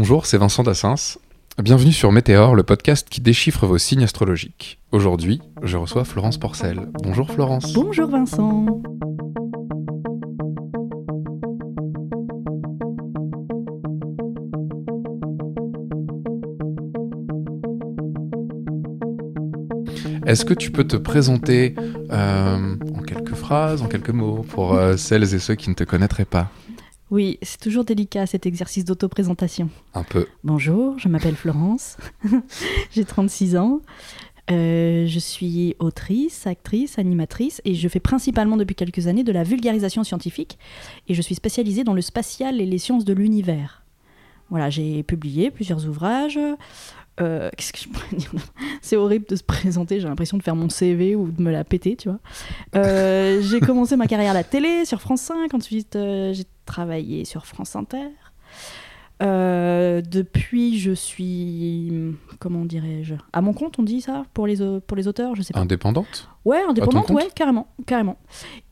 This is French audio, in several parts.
Bonjour, c'est Vincent Dassens. Bienvenue sur Météor, le podcast qui déchiffre vos signes astrologiques. Aujourd'hui, je reçois Florence Porcel. Bonjour Florence. Bonjour Vincent. Est-ce que tu peux te présenter euh, en quelques phrases, en quelques mots, pour euh, celles et ceux qui ne te connaîtraient pas? Oui, c'est toujours délicat cet exercice d'auto-présentation. Un peu. Bonjour, je m'appelle Florence, j'ai 36 ans. Euh, je suis autrice, actrice, animatrice et je fais principalement depuis quelques années de la vulgarisation scientifique et je suis spécialisée dans le spatial et les sciences de l'univers. Voilà, j'ai publié plusieurs ouvrages. Euh, Qu'est-ce que je pourrais dire C'est horrible de se présenter, j'ai l'impression de faire mon CV ou de me la péter, tu vois. Euh, j'ai commencé ma carrière à la télé sur France 5, ensuite euh, j'ai travaillé sur France Inter. Depuis, je suis, comment dirais-je, à mon compte, on dit ça pour les, pour les auteurs, je sais pas. Indépendante? Ouais, indépendante, ouais, carrément, carrément.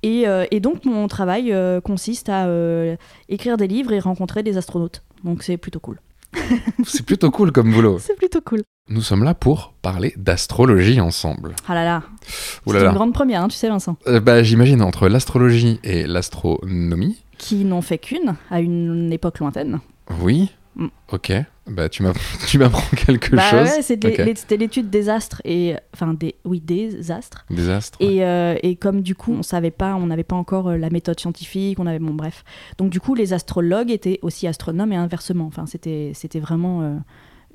Et, et donc mon travail consiste à écrire des livres et rencontrer des astronautes. Donc c'est plutôt cool. C'est plutôt cool comme boulot. C'est plutôt cool. Nous sommes là pour parler d'astrologie ensemble. Ah là là, c'est une grande première, hein, tu sais Vincent. Euh, bah, J'imagine entre l'astrologie et l'astronomie. Qui n'en fait qu'une à une époque lointaine. Oui. Mm. Ok. Bah, tu m'app- tu m'apprends quelque bah chose. ouais, c'était l'étude des astres et enfin des oui des astres. Des astres. ouais. Et, euh, et comme du coup on savait pas, on n'avait pas encore euh, la méthode scientifique, on avait bon bref. Donc du coup les astrologues étaient aussi astronomes et inversement. Enfin c'était c'était vraiment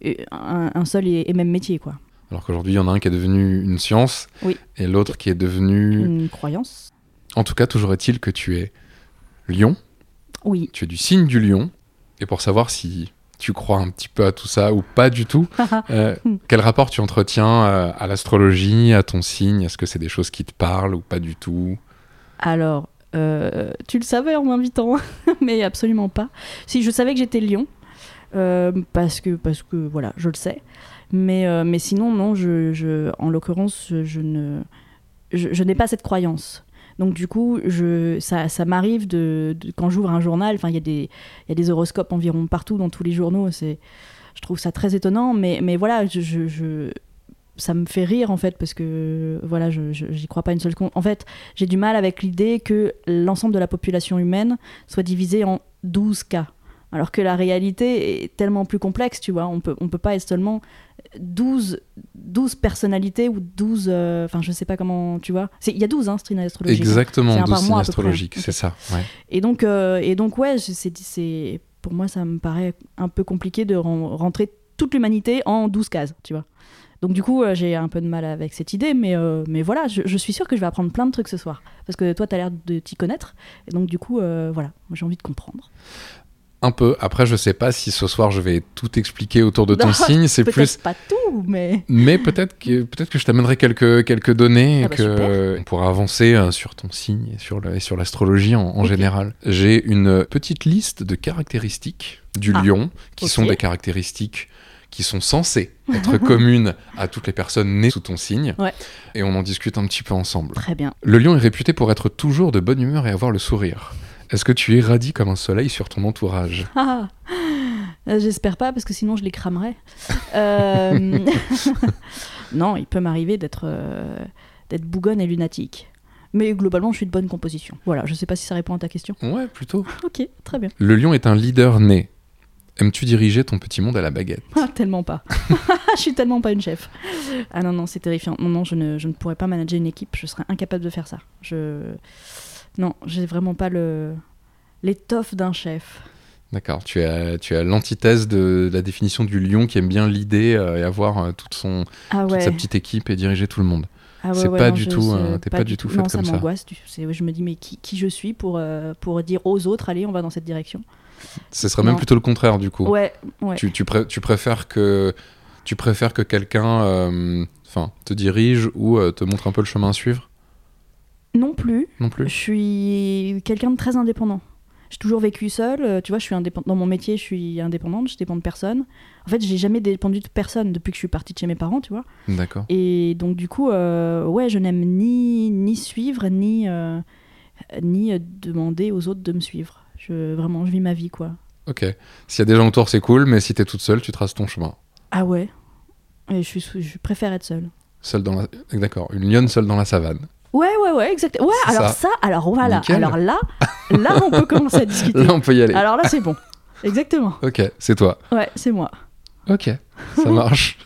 euh, un, un seul et, et même métier quoi. Alors qu'aujourd'hui, il y en a un qui est devenu une science Oui. et l'autre qui est devenu. Une croyance. En tout cas, toujours est-il que tu es lion, Oui. tu es du signe du lion. Et pour savoir si tu crois un petit peu à tout ça ou pas du tout, euh, quel rapport tu entretiens euh, à l'astrologie, à ton signe? Est-ce que c'est des choses qui te parlent ou pas du tout? Alors, euh, tu le savais en m'invitant, mais absolument pas. Si, je savais que j'étais lion, parce, que, parce que, voilà, je le sais. Mais, mais sinon, non, je, je, en l'occurrence, je, je ne, je, je n'ai pas cette croyance. Donc du coup, je, ça, m'arrive de, quand j'ouvre un journal, enfin il y, a des- y a des horoscopes environ partout dans tous les journaux, c'est, je trouve ça très étonnant, mais, mais voilà, je, je- ça me fait rire en fait, parce que voilà, je, j'y crois pas une seule. En fait, j'ai du mal avec l'idée que l'ensemble de la population humaine soit divisée en 12 cas. Alors que la réalité est tellement plus complexe, tu vois. On peut, on peut pas être seulement 12, 12 personnalités ou 12. euh, Enfin, je sais pas comment, tu vois. Il y a 12 hein, signes astrologiques. Exactement, C'est un 12 par signes astrologiques, c'est ça. ouais. Et donc, euh, et donc ouais, c'est, pour moi, ça me paraît un peu compliqué de ren- rentrer toute l'humanité en 12 cases, tu vois. Donc du coup, euh, j'ai un peu de mal avec cette idée, mais, euh, mais voilà, je, je suis sûre que je vais apprendre plein de trucs ce soir. Parce que toi, tu as l'air de t'y connaître. Et donc du coup, euh, voilà, j'ai envie de comprendre. Un peu. Après, je sais pas si ce soir je vais tout expliquer autour de ton Non, signe. C'est Peut-être plus pas tout, mais... Mais peut-être que, peut que je t'amènerai quelques, quelques données Ah bah que on pourra avancer euh, sur ton signe et sur, et sur l'astrologie en, général. J'ai une petite liste de caractéristiques du Ah, lion qui sont des caractéristiques qui sont censées être communes à toutes les personnes nées sous ton signe. Ouais. Et on en discute un petit peu ensemble. Très bien. Le lion est réputé pour être toujours de bonne humeur et avoir le sourire. Est-ce que tu irradies comme un soleil sur ton entourage Ah, euh, J'espère pas, parce que sinon je les cramerais. Euh, non, il peut m'arriver d'être euh, d'être bougonne et lunatique. Mais globalement, je suis de bonne composition. Voilà, je sais pas si ça répond à ta question. Ouais, plutôt. Ok, très bien. Le lion est un leader né. Aimes-tu diriger ton petit monde à la baguette Ah, tellement pas. je suis tellement pas une chef. Ah non, non, c'est terrifiant. Non, non, je ne, je ne pourrais pas manager une équipe. Je serais incapable de faire ça. Je... Non, j'ai vraiment pas le l'étoffe d'un chef. D'accord, tu as, tu as l'antithèse de la définition du lion qui aime bien l'idée euh, et avoir euh, toute, son, Ah toute sa petite équipe et diriger tout le monde. Ah ouais, C'est ouais, pas non, du tout, euh, t'es pas du tout faite non, comme ça. ça m'angoisse. Je me dis, mais qui, qui je suis pour, euh, pour dire aux autres, allez, on va dans cette direction Ce serait même plutôt le contraire du coup. Ouais, ouais. Tu, tu, pré- tu préfères que, tu préfères que quelqu'un euh, te dirige ou euh, te montre un peu le chemin à suivre? Non plus. Non plus Je suis quelqu'un de très indépendant. J'ai toujours vécu seule. euh, Tu vois, je suis indépendante. Dans mon métier, je suis indépendante. Je dépends de personne. En fait, j'ai jamais dépendu de personne depuis que je suis partie de chez mes parents, tu vois. D'accord. Et donc, du coup, euh, ouais, je n'aime ni, ni suivre, ni, euh, ni demander aux autres de me suivre. Je, vraiment, je vis ma vie, quoi. Ok. S'il y a des gens autour, c'est cool, mais si t'es toute seule, tu traces ton chemin. Ah ouais. Et je, suis, je préfère être seule. Seule dans la... D'accord, une lionne seule dans la savane. Ouais, ouais, ouais, exactement. Ouais, alors ça. ça, alors voilà. Nickel. Alors là, là, on peut commencer à discuter. Là, on peut y aller. Alors là, c'est bon. Exactement. Ok, c'est toi. Ouais, c'est moi. Ok, ça marche.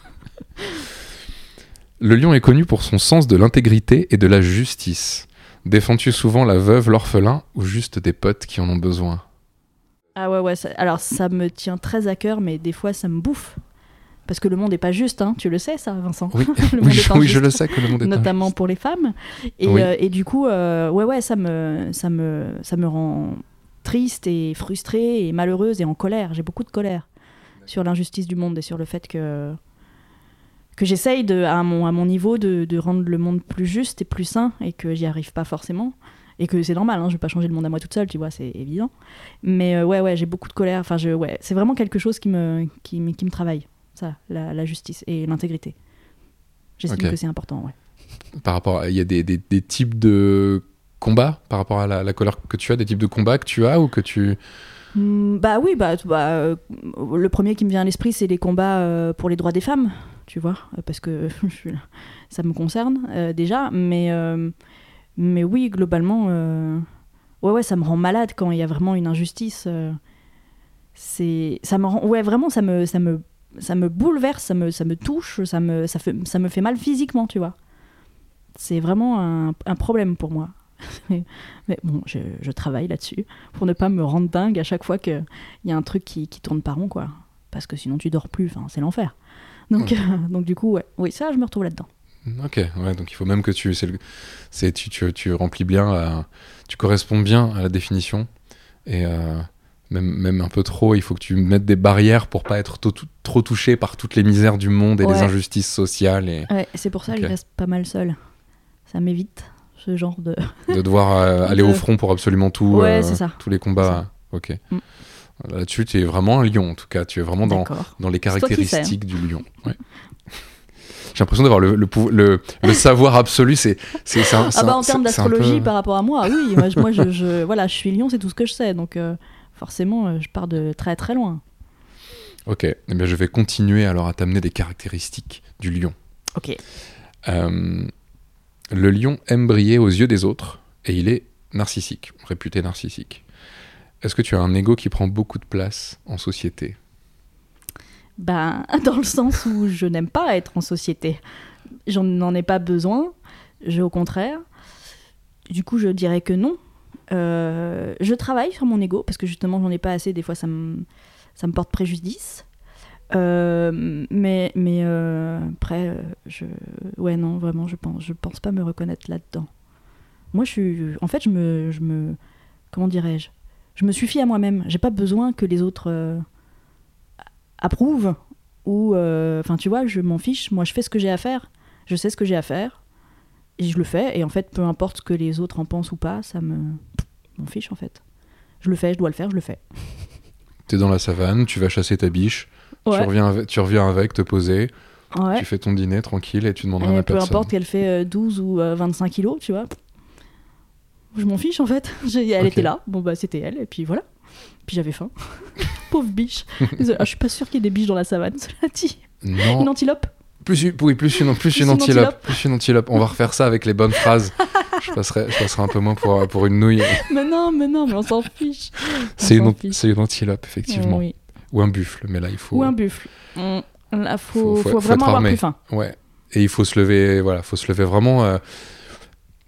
Le lion est connu pour son sens de l'intégrité et de la justice. Défends-tu souvent la veuve, l'orphelin ou juste des potes qui en ont besoin? Ah ouais, ouais. ça- alors ça me tient très à cœur, mais des fois, ça me bouffe. Parce que le monde n'est pas juste, hein. tu le sais, ça, Vincent. Oui, Le monde oui, est oui, je le sais que le monde est notamment injuste. pour les femmes. Et, Oui. euh, et du coup, euh, ouais, ouais, ça me, ça, me, ça me rend triste et frustrée et malheureuse et en colère. J'ai beaucoup de colère sur l'injustice du monde et sur le fait que, que j'essaye de, à, mon, à mon niveau de, de rendre le monde plus juste et plus sain et que j'y arrive pas forcément. Et que c'est normal, hein, je vais pas changer le monde à moi toute seule, tu vois, c'est évident. Mais euh, ouais, ouais, j'ai beaucoup de colère. Enfin, je, ouais, c'est vraiment quelque chose qui me, qui, qui me travaille, ça, la, la justice et l'intégrité. J'estime que c'est important, ouais. Par rapport, il y a des, des- des types de combats par rapport à la, la colère que tu as, des types de combats que tu as ou que tu. Hmm, Bah oui, bah, bah, euh, le premier qui me vient à l'esprit, c'est les combats euh, pour les droits des femmes, tu vois, euh, parce que ça me concerne euh, déjà, mais, mais oui, globalement, ouais, ouais, ça me rend malade quand il y a vraiment une injustice. c'est, ça me rend, ouais, vraiment, ça me, ça me, ça me bouleverse, ça me, ça me touche, ça me, ça fait, ça me fait mal physiquement, tu vois. C'est vraiment un, un problème pour moi. mais, bon, je, je travaille là-dessus pour ne pas me rendre dingue à chaque fois qu'il y a un truc qui, qui tourne pas rond, quoi. Parce que sinon tu dors plus, c'est l'enfer. Donc, euh, donc du coup, ouais. oui, ça, je me retrouve là-dedans. Ok, ouais, donc il faut même que tu. C'est, le- c'est tu, tu, tu remplis bien, à- tu corresponds bien à la définition. Et euh, même, même un peu trop, il faut que tu mettes des barrières pour pas être trop touché par toutes les misères du monde et les injustices sociales et Ouais, c'est pour ça que je reste pas mal seule. Ça m'évite ce genre de. de devoir euh, aller De- au front pour absolument tout, Ouais, euh, tous les combats. Ok. Mm. Là-dessus, tu es vraiment un lion, en tout cas. Tu es vraiment dans, dans les hein. caractéristiques du lion. Ouais. J'ai l'impression d'avoir le, le, le, le savoir absolu. C'est, c'est, Ah bah en termes d'astrologie peu- par rapport à moi, oui, moi, je- moi je, je- voilà, je suis lion, c'est tout ce que je sais, donc euh, forcément euh, je pars de très très loin. Ok, eh bien, je vais continuer alors à t'amener des caractéristiques du lion. Ok. Euh, le lion aime briller aux yeux des autres et il est narcissique, réputé narcissique. Est-ce que tu as un ego qui prend beaucoup de place en société? Ben, dans le sens où je n'aime pas être en société. J'en n'en ai pas besoin, je, au contraire. Du coup, je dirais que non. Euh, je travaille sur mon ego parce que justement, j'en ai pas assez. Des fois, ça me, ça me porte préjudice. Euh, mais mais euh, après, je, ouais, non, vraiment, je pense, je pense pas me reconnaître là-dedans. Moi, je suis, en fait, je me, je me, comment dirais-je, je me suffis à moi-même. J'ai pas besoin que les autres approuvent ou, enfin, tu vois, je m'en fiche. Moi, je fais ce que j'ai à faire. Je sais ce que j'ai à faire et je le fais. Et en fait, peu importe ce que les autres en pensent ou pas, ça me, m'en fiche en fait. Je le fais, je dois le faire, je le fais. T'es dans la savane, tu vas chasser ta biche, tu, reviens avec, tu reviens avec, te poser, Ouais. tu fais ton dîner tranquille et tu demandes à peu personne. importe qu'elle fait euh, 12 ou euh, 25 kilos, tu vois. Je m'en fiche en fait. Elle était là, bon bah c'était elle, et puis voilà. Puis j'avais faim. Pauvre biche. Ah, je suis pas sûre qu'il y ait des biches dans la savane, cela dit. Une antilope plus, une- oui, plus une, plus une une antilope, antilope. plus une antilope. On va refaire ça avec les bonnes phrases. je, passerai, je passerai un peu moins pour, pour une nouille. Mais non, mais non, mais on s'en fiche. C'est une, une antilope, effectivement. Oui. Ou un buffle, mais là, il faut... Ou un buffle. Là, faut, Faut- faut- faut faut vraiment avoir plus faim. Ouais. Et il faut se lever, voilà, faut se lever vraiment euh,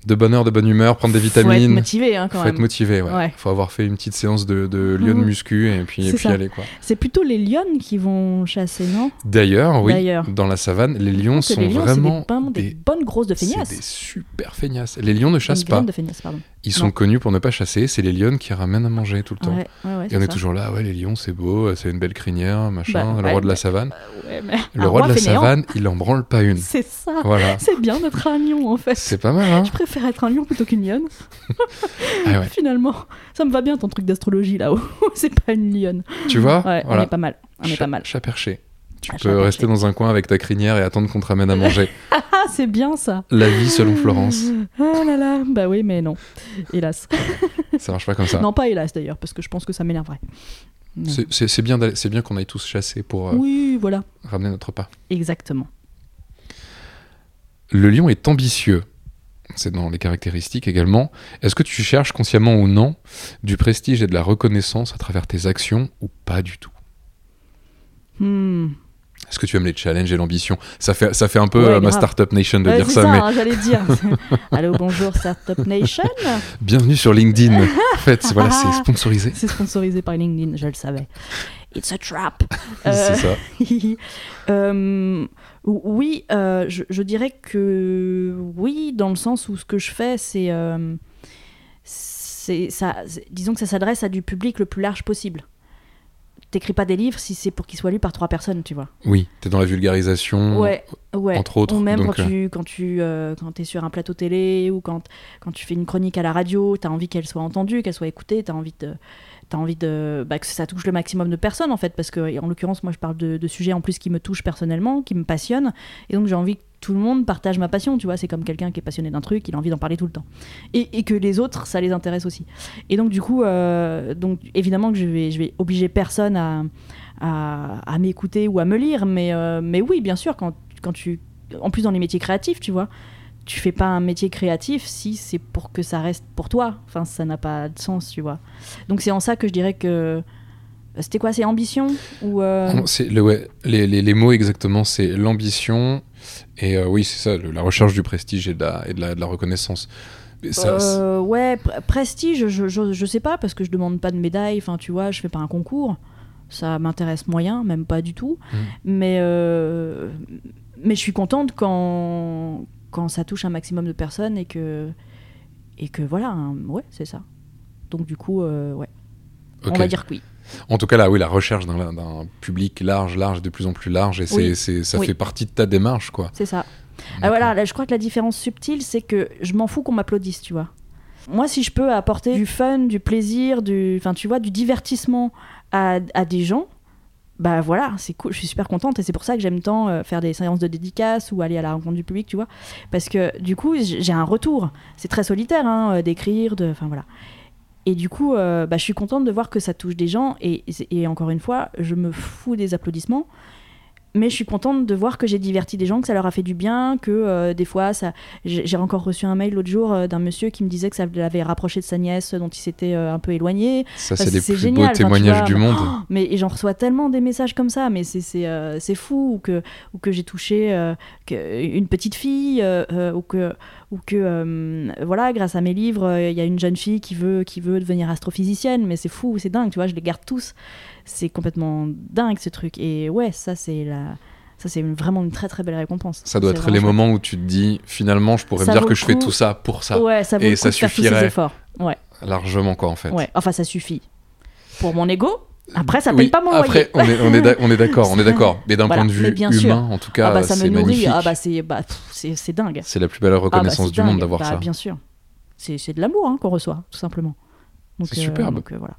de bonne heure, de bonne humeur, prendre des Faut être vitamines. motivé hein, quand faut même. être motivé, ouais. Ouais. Faut avoir fait une petite séance de, de lion de Mhm. muscu et puis, et aller, quoi. C'est plutôt les lionnes qui vont chasser, non? D'ailleurs, oui, D'ailleurs. dans la savane, les lions sont les lions, vraiment des, vraiment des des, bonnes grosses de c'est feignasses. des super feignasses. Les lions ne chassent pas. de feignasse, pardon. Ils sont Non. connus pour ne pas chasser. C'est les lions qui ramènent à manger tout le temps. Ouais, ouais, ouais, Et on est toujours là, ouais, les lions, c'est beau, c'est une belle crinière, machin, Bah, le roi de la mais- savane. Mais Le roi de la fainéant, savane, il en branle pas une. C'est ça. Voilà. C'est bien d'être un lion en fait. C'est pas mal, hein Je préfère être un lion plutôt qu'une lionne. Ah. Finalement, ça me va bien ton truc d'astrologie là-haut. c'est pas une lionne. Tu vois on est pas mal. On est pas mal. Chat perché. Tu Ah, peux rester dans un coin avec ta crinière et attendre qu'on te ramène à manger. Ah, c'est bien ça. La vie selon Florence. Ah là là. Bah oui, mais non. Hélas. Ça marche pas comme ça. Non, pas hélas d'ailleurs, parce que je pense que ça m'énerverait. C'est- bien, c'est bien qu'on aille tous chasser pour euh, Oui, voilà. ramener notre pas. Exactement. Le lion est ambitieux. C'est dans les caractéristiques également. Est-ce que tu cherches consciemment ou non du prestige et de la reconnaissance à travers tes actions ou pas du tout? Hmm. Est-ce que tu aimes les challenges et l'ambition? Ça fait, ça fait un peu Ouais, euh, ma. Startup Nation de Ouais, dire ça, ça, mais hein, j'allais dire. Allô, bonjour, Startup Nation. bienvenue sur LinkedIn. en fait, c'est- voilà, c'est sponsorisé. C'est sponsorisé par LinkedIn, je le savais. It's a trap. C'est ça. Euh, oui, euh, je, je dirais que oui, dans le sens où ce que je fais, c'est- disons que ça s'adresse à du public le plus large possible. T'écris pas des livres si c'est pour qu'ils soient lus par trois personnes, tu vois. Oui, t'es dans la vulgarisation. Ouais, ouais. Entre autres, Ou même donc, quand tu quand tu euh, quand es sur un plateau télé ou quand quand tu fais une chronique à la radio, t'as envie qu'elle soit entendue, qu'elle soit écoutée, t'as envie de t'as envie de bah, que ça touche le maximum de personnes en fait parce que en l'occurrence moi je parle de, sujets en plus qui me touchent personnellement, qui me passionnent et donc j'ai envie que tout le monde partage ma passion, tu vois, c'est comme quelqu'un qui est passionné d'un truc, il a envie d'en parler tout le temps. Et, et que les autres, ça les intéresse aussi. Et donc du coup, euh, donc évidemment que je vais, je vais obliger personne à, à, à m'écouter ou à me lire, mais, euh, mais oui, bien sûr, quand, quand tu... En plus dans les métiers créatifs, tu vois, tu fais pas un métier créatif si c'est pour que ça reste pour toi. Enfin, ça n'a pas de sens, tu vois. Donc c'est en ça que je dirais que... C'était quoi, c'est ambition ou euh, c'est le, ouais, les, les- les mots exactement, c'est l'ambition et euh, oui, c'est ça, le- la recherche du prestige et de la, et de la, de la reconnaissance. Ça, Euh, ouais, pr- prestige, je, je, je sais pas, parce que je demande pas de médaille, enfin tu vois, je fais pas un concours. Ça m'intéresse moyen, même pas du tout. Mhm. Mais, euh, mais je suis contente quand, quand ça touche un maximum de personnes et que, et que voilà, hein, ouais, c'est ça. Donc du coup, euh, ouais, on va dire que oui. En tout cas, là, oui, la recherche d'un public large, large, de plus en plus large, et c'est, Oui. ça Oui. fait partie de ta démarche, quoi. C'est ça. Ah, voilà, là, je crois que la différence subtile, c'est que je m'en fous qu'on m'applaudisse, tu vois. Moi, si je peux apporter du fun, du plaisir, du, enfin, tu vois, du divertissement à, à des gens, bah voilà, c'est cool. Je suis super contente et c'est pour ça que j'aime tant euh, faire des séances de dédicaces ou aller à la rencontre du public, tu vois, parce que du coup, j'ai un retour. C'est très solitaire, hein, euh, d'écrire, de, enfin voilà. Et du coup, euh, bah, je suis contente de voir que ça touche des gens. Et, et encore une fois, je me fous des applaudissements. Mais je suis contente de voir que j'ai diverti des gens, que ça leur a fait du bien, que euh, des fois, ça... j'ai encore reçu un mail l'autre jour euh, d'un monsieur qui me disait que ça l'avait rapproché de sa nièce dont il s'était euh, un peu éloigné. Ça, Bah, c'est les plus génial, beaux enfin, témoignages vois, du monde. oh, mais j'en reçois tellement des messages comme ça, mais c'est c'est euh, c'est fou ou que ou que j'ai touché euh, que- une petite fille euh, euh, ou que ou que euh, voilà grâce à mes livres euh, il y a une jeune fille qui veut qui veut devenir astrophysicienne, mais c'est fou, c'est dingue, tu vois, je les garde tous. C'est complètement dingue ce truc et ouais ça c'est la ça c'est vraiment une très très belle récompense. Ça doit être les chouette. moments où tu te dis, finalement, je pourrais Ça me dire que je fais tout ça pour ça. Ouais, ça vaut Et le coup ça de faire tous ces suffirait. efforts. Ouais, Largement, quoi, en fait. ouais. Enfin ça suffit. Pour mon ego. Après ça Oui, paye pas mon Après, loyer. on est, on est, d'accord, on est d'accord. Mais d'un Voilà, point de vue bien humain, sûr. en tout cas, ah bah ça me c'est nourrit. magnifique. Ah bah c'est bah, c'est dingue. C'est la plus belle Ah bah, reconnaissance du monde d'avoir ça. Bien sûr. C'est de l'amour hein, qu'on reçoit, tout simplement. C'est euh, superbe. donc, euh, voilà.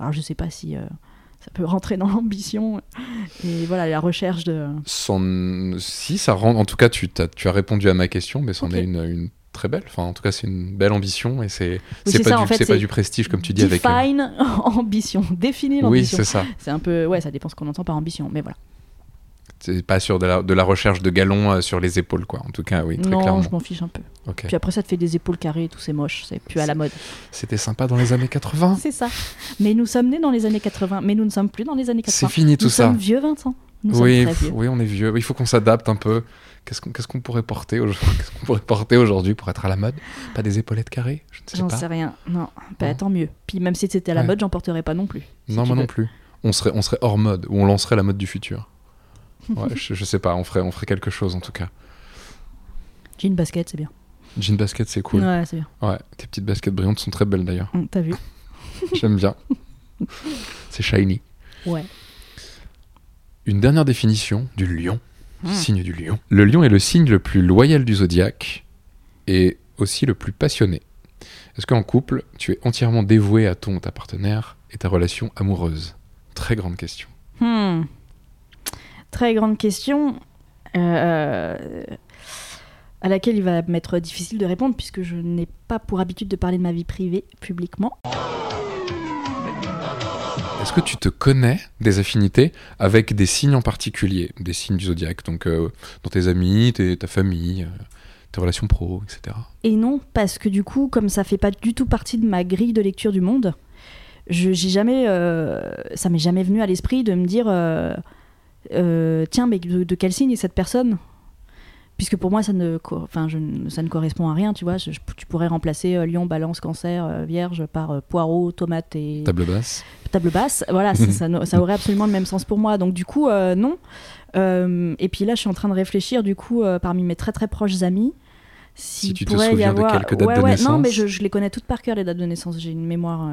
Alors je sais pas si euh, ça peut rentrer dans l'ambition et voilà la recherche de. Si, ça rend. En tout cas, tu, t'as- tu as répondu à ma question, mais c'en est une, une très belle. Enfin, en tout cas, c'est une belle ambition et c'est Oui, pas, ça, du, en fait, c'est pas c'est du prestige, comme tu dis. avec. euh, Define ambition, définir Oui, l'ambition. c'est ça. c'est un peu ouais, ça dépend ce qu'on entend par ambition, mais voilà. C'est pas sur de la, de la recherche de galons euh, sur les épaules, quoi. En tout cas, oui, très non, clairement. je m'en fiche un peu. Puis après ça te fait des épaules carrées, et tout c'est moche, c'est plus à la mode. C'était sympa dans les années 80. C'est ça. Mais nous sommes nés dans les années 80, mais nous ne sommes plus dans les années 80. C'est fini tout nous ça. sommes vieux 20 ans. Nous oui, sommes vieux. oui, on est vieux. Il faut qu'on s'adapte un peu. Qu'est-ce qu'on qu'est-ce qu'on pourrait porter aujourd'hui porter aujourd'hui pour être à la mode? Pas des épaulettes carrées? Je ne sais J'en pas. sais rien. Non, bah, Non. tant mieux. Puis même si c'était à la Ouais. mode, j'en porterais pas non plus. si non, moi non plus. On serait, on serait hors mode ou on lancerait la mode du futur. Ouais, je, je sais pas. On ferait, on ferait quelque chose en tout cas. Jean basket, c'est bien. Jean basket, c'est cool. Ouais, c'est bien. Ouais, tes petites baskets brillantes sont très belles d'ailleurs. Hum, T'as vu J'aime bien. C'est shiny. Ouais. Une dernière définition du lion, Hmm. signe du lion. Le lion est le signe le plus loyal du zodiaque et aussi le plus passionné. Est-ce qu'en couple, tu es entièrement dévoué à ton ou ta partenaire et ta relation amoureuse? Très grande question. Hmm. Très grande question. euh, à laquelle il va m'être difficile de répondre puisque je n'ai pas pour habitude de parler de ma vie privée publiquement. Est-ce que tu te connais des affinités avec des signes en particulier, des signes du zodiaque, donc euh, dans tes amis, tes- ta famille, euh, tes relations pro, etc. Et non, parce que du coup, comme ça fait pas du tout partie de ma grille de lecture du monde, je j'ai jamais, euh, ça m'est jamais venu à l'esprit de me dire, euh, tiens, mais de, de quel signe est cette personne? Puisque pour moi, ça ne, enfin, je ça ne correspond à rien, tu vois. Je- je- tu pourrais remplacer euh, Lion, Balance, Cancer, euh, Vierge par euh, Poireau, Tomate et Table basse. table basse. Voilà, ça, ça, ne- ça aurait absolument le même sens pour moi. Donc du coup, non. Et puis là, je suis en train de réfléchir, du coup, parmi mes très très proches amis, s'il Si tu te pourrait y souviens de avoir... quelques dates ouais, de ouais, naissance. Non, mais je, je les connais toutes par cœur, les dates de naissance. J'ai une mémoire...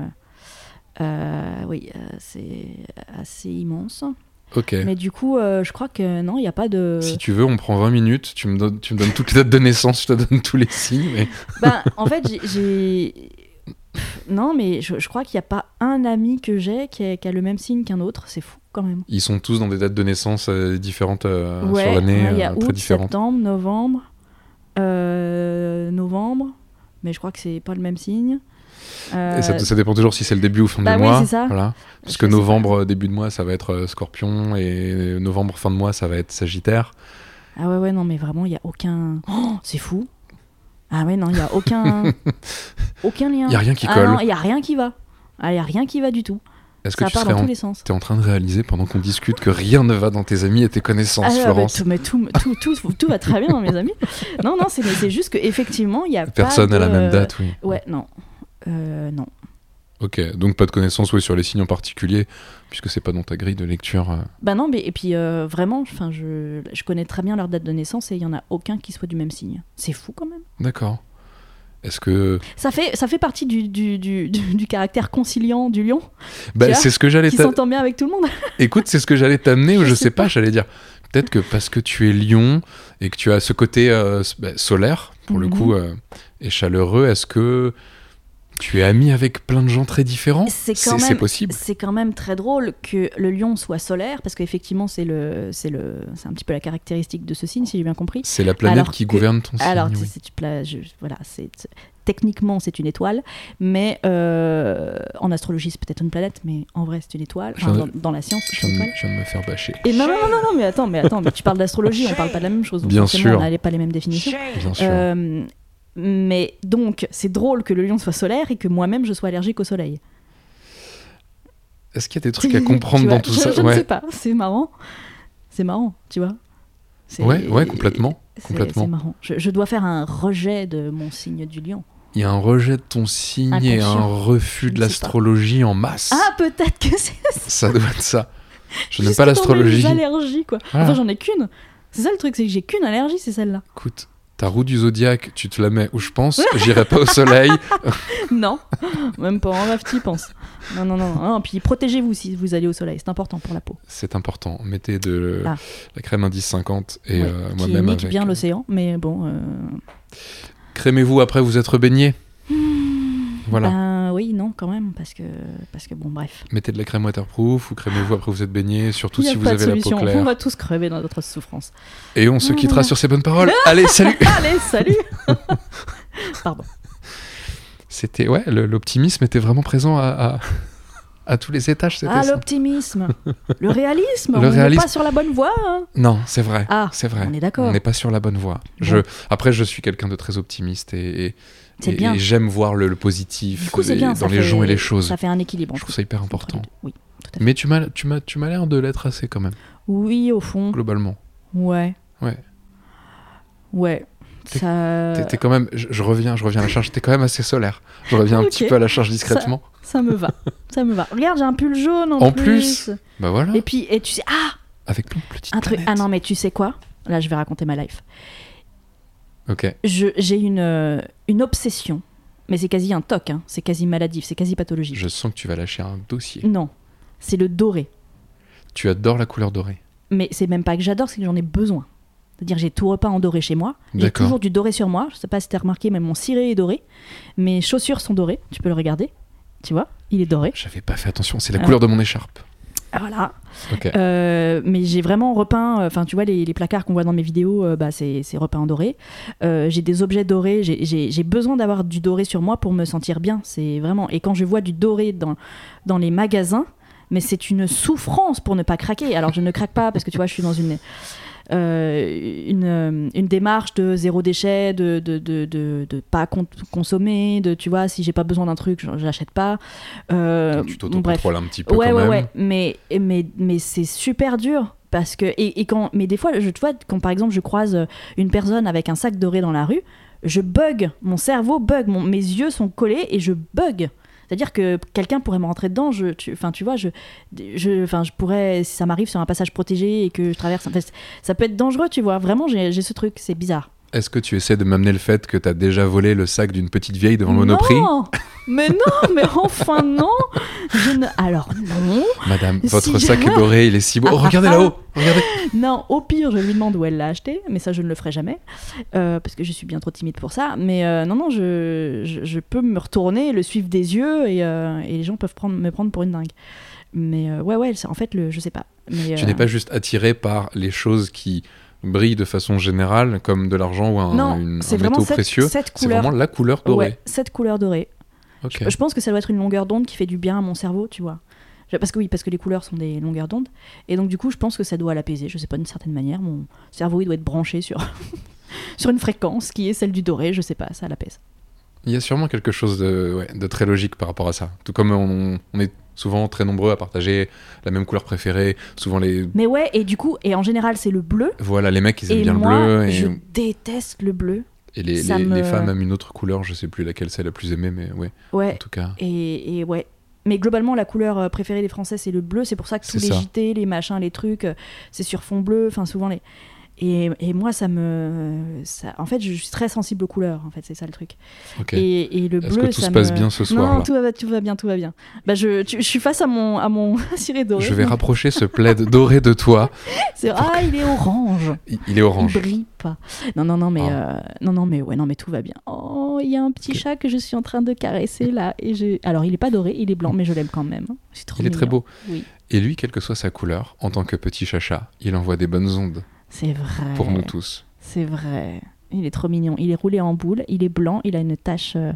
oui, c'est assez immense. Ok. Mais du coup, euh, je crois que non, il n'y a pas de... Si tu veux, on prend 20 minutes, tu me donnes, tu me donnes toutes les dates de naissance, je te donne tous les signes. Mais... Ben, en fait, j'ai-. Non, mais je, je crois qu'il n'y a pas un ami que j'ai qui, a- qui a le même signe qu'un autre. C'est fou quand même. Ils sont tous dans des dates de naissance euh, différentes euh, Ouais, sur l'année, ouais, euh, très août, différentes. septembre, novembre, novembre, mais je crois que c'est pas le même signe. Euh, Et ça, ça dépend toujours si c'est le début ou fin bah du oui, mois. ça. Voilà. Parce que novembre, début de mois, ça va être euh, Scorpion et novembre, fin de mois, ça va être Sagittaire. Ah ouais, ouais, non, mais vraiment, il n'y a aucun. Oh, c'est fou. Ah ouais, non, il n'y a aucun. aucun lien. Il y a rien qui Ah colle. non, il n'y a rien qui va. Ah, il n'y a rien qui va du tout. Est-ce que tu serais en... T'es en train de réaliser pendant qu'on discute que rien ne va dans tes amis et tes connaissances, Ah, Florence mais tout, mais tout, tout, tout, tout va très bien dans mes amis. Non, non, c'est juste qu'effectivement, il y a Personne pas à la de- même date, oui. Ouais, non. Euh, non. Ok, donc pas de connaissances oui, sur les signes en particulier, puisque c'est pas dans ta grille de lecture. euh. Bah non, mais et puis euh, vraiment, enfin, je, je connais très bien leur date de naissance et il y en a aucun qui soit du même signe. C'est fou quand même. D'accord. Est-ce que. Ça fait, ça fait partie du, du, du, du- du caractère conciliant du lion, Bah, c'est ce que j'allais qui s'entend bien avec tout le monde. Écoute, c'est ce que j'allais t'amener, ou Je je sais pas, j'allais dire. Peut-être que parce que tu es lion et que tu as ce côté euh, bah, solaire, pour le Mhm. coup, euh, et chaleureux, est-ce que tu es ami avec plein de gens très différents C'est possible. c'est quand même très drôle que le lion soit solaire, parce qu'effectivement, c'est le, c'est le, c'est un petit peu la caractéristique de ce signe, si j'ai bien compris. C'est la planète alors qui que- gouverne ton signe. Alors, oui. voilà, c'est techniquement c'est une étoile, mais euh, en astrologie c'est peut-être une planète, mais en vrai c'est une étoile. Enfin, dans, dans la science Je c'est une étoile. je viens de me faire bâcher. Et non, non, non, non, mais attends, mais attends, mais tu parles d'astrologie, on parle pas de la même chose. donc Bien sûr. On n'avait pas les mêmes définitions. Bien sûr. Euh, mais donc, c'est drôle que le lion soit solaire et que moi-même je sois allergique au soleil. Est-ce qu'il y a des trucs à comprendre vois, dans tout je, ça Je ne sais pas, c'est marrant. C'est marrant, tu vois. Ouais, ouais, complètement. c'est- complètement. C'est marrant. Je, je dois faire un rejet de mon signe du lion. Il y a un rejet de ton signe et un refus de l'astrologie en masse. Ah, peut-être que c'est Ça doit être ça. Je n'aime pas l'astrologie. mes allergies, quoi. Voilà. Enfin, j'en ai qu'une. C'est ça le truc, c'est que j'ai qu'une allergie, c'est celle-là. Écoute, ta roue du zodiaque, tu te la mets où je pense, j'irai pas au soleil. non, même pas en rêve, tu y penses. Non, non, non, non. Puis protégez-vous si vous allez au soleil, c'est important pour la peau. C'est important. Mettez de Ah. la crème indice 50 et Ouais, euh, qui moi-même nique avec. bien l'océan, mais bon. euh, Crémez-vous après vous être baigné. Voilà. Ben oui, non, quand même, parce que, parce que bon, bref. Mettez de la crème waterproof ou crémez-vous après vous êtes baigné, surtout si vous avez la peau solution, on claire. va tous crever dans notre souffrance. Et on se Ah, quittera voilà. sur ces bonnes paroles. Allez, salut Allez, salut Pardon. C'était ouais, l'optimisme était vraiment présent à, à, à tous les étages. Ah, l'optimisme Le réalisme Le On n'est pas sur la bonne voie hein. Non, c'est vrai. Ah, c'est vrai. on est d'accord. On n'est pas sur la bonne voie. Bon. Je, après, je suis quelqu'un de très optimiste et, et, C'est et- bien. et j'aime voir le, le positif coup, bien. dans les fait- gens et les choses. Ça fait un équilibre. Je trouve ça hyper important. Oui, tout à fait. Mais tu m'as, tu m'as, tu m'as l'air de l'être assez quand même, Oui, au fond. globalement. Ouais. Ouais. Ouais. T'es- Ça... T'es, t'es quand même, je, je reviens, je reviens à la charge. T'es quand même assez solaire. Je reviens un petit peu à la charge discrètement. ça me va. ça me va. Regarde, j'ai un pull jaune en, En plus. Bah voilà. Et puis, et tu sais, ah, Avec plein de petites un truc. Ah non, mais tu sais quoi? Là, je vais raconter ma life. Ok. J'ai une, euh, une obsession, mais c'est quasi un toc, hein. c'est quasi maladif, c'est quasi pathologique. Je sens que tu vas lâcher un dossier. Non, c'est le doré. Tu adores la couleur dorée. Mais c'est même pas que j'adore, c'est que j'en ai besoin. C'est-à-dire j'ai tout repas en doré chez moi. J'ai toujours du doré sur moi. Je sais pas si t'as remarqué, mais mon ciré est doré. Mes chaussures sont dorées. Tu peux le regarder. Tu vois, il est doré. J'avais pas fait attention. C'est la Ah. couleur de mon écharpe. Voilà. Euh, mais j'ai vraiment repeint. Enfin, tu vois, les, les placards qu'on voit dans mes vidéos, euh, bah, c'est repeint en doré. Euh, j'ai des objets dorés. J'ai- besoin d'avoir du doré sur moi pour me sentir bien. C'est vraiment. Et quand je vois du doré dans, dans les magasins, mais c'est une souffrance pour ne pas craquer. Alors je ne craque pas parce que tu vois, je suis dans une euh, une, euh, une, démarche de zéro déchet, de de, de, de, de pas con consommer, de tu vois, si j'ai pas besoin d'un truc, j'achète pas. Euh, tu t'auto-contrôles un petit peu ouais, quand ouais, même. Ouais, mais, mais, mais c'est super dur. Parce que, et, et, quand, mais des fois, je, tu vois, quand par exemple je croise une personne avec un sac doré dans la rue, je bug, mon cerveau bug, mon, mes yeux sont collés et je bug. C'est-à-dire que quelqu'un pourrait me rentrer dedans, je, tu, tu vois, je, je, je pourrais, si ça m'arrive sur un passage protégé et que je traverse, ça peut être dangereux, tu vois. Vraiment, j'ai ce truc, c'est bizarre. Est-ce que tu essaies de m'amener le fait que tu as déjà volé le sac d'une petite vieille devant le Monoprix Non Mais non, mais enfin non je ne... Alors non Madame, votre si sac je... est doré, il est si beau. Oh, regardez là-haut Regardez Non, au pire, je lui demande où elle l'a acheté, mais ça, je ne le ferai jamais, euh, parce que je suis bien trop timide pour ça. Mais euh, non, non, je, je, je, peux me retourner, le suivre des yeux, et, euh, et les gens peuvent prendre, me prendre pour une dingue. Mais ouais, ouais, en fait, le, je sais pas. Mais, tu n'es pas juste attiré par les choses qui brille de façon générale, comme de l'argent ou un, non, une, un vraiment métaux cette, précieux. C'est vraiment la couleur dorée. Ouais, cette couleur dorée. Je, je pense que ça doit être une longueur d'onde qui fait du bien à mon cerveau, tu vois. Parce que oui, parce que les couleurs sont des longueurs d'onde. Et donc du coup, je pense que ça doit l'apaiser. Je sais pas d'une certaine manière. Mon cerveau, il doit être branché sur sur une fréquence qui est celle du doré. Je sais pas, ça l'apaise. Il y a sûrement quelque chose de, ouais, de très logique par rapport à ça. Tout comme on, on est souvent très nombreux à partager la même couleur préférée. Souvent les. Mais ouais, et du coup, et en général, c'est le bleu. Voilà, les mecs ils aiment Et bien moi, le bleu. Et, je déteste le bleu. et les, les, me- les femmes aiment une autre couleur, je sais plus laquelle c'est la plus aimée, mais ouais, Ouais. en tout cas. Et, et ouais. Mais globalement, la couleur euh, préférée des Français, c'est le bleu. C'est pour ça que tous les ça. JT, les machins, les trucs, euh, c'est sur fond bleu. Enfin, souvent les. Et, et moi, ça me. Ça... En fait, je suis très sensible aux couleurs. En fait, c'est ça le truc. Et, et le Est-ce bleu, que tout ça se passe me- bien ce soir Non, tout va, tout va bien, tout va bien. Bah, je, tu- je suis face à mon, à mon ciré doré. Je vais rapprocher ce plaid doré de toi. C'est ah, il est orange. Il, il est orange. Il brille pas. Non, non, non, mais Ah. euh, non, non, mais ouais, non, mais tout va bien. Oh, il y a un petit chat que je suis en train de caresser là, et j'ai. Alors, il est pas doré, il est blanc, mais je l'aime quand même. hein. C'est trop Il est très beau. Oui, Et lui, quelle que soit sa couleur, en tant que petit chacha, il envoie des bonnes ondes c'est vrai. pour nous tous. C'est vrai. Il est trop mignon. Il est roulé en boule, il est blanc, il a une tache euh,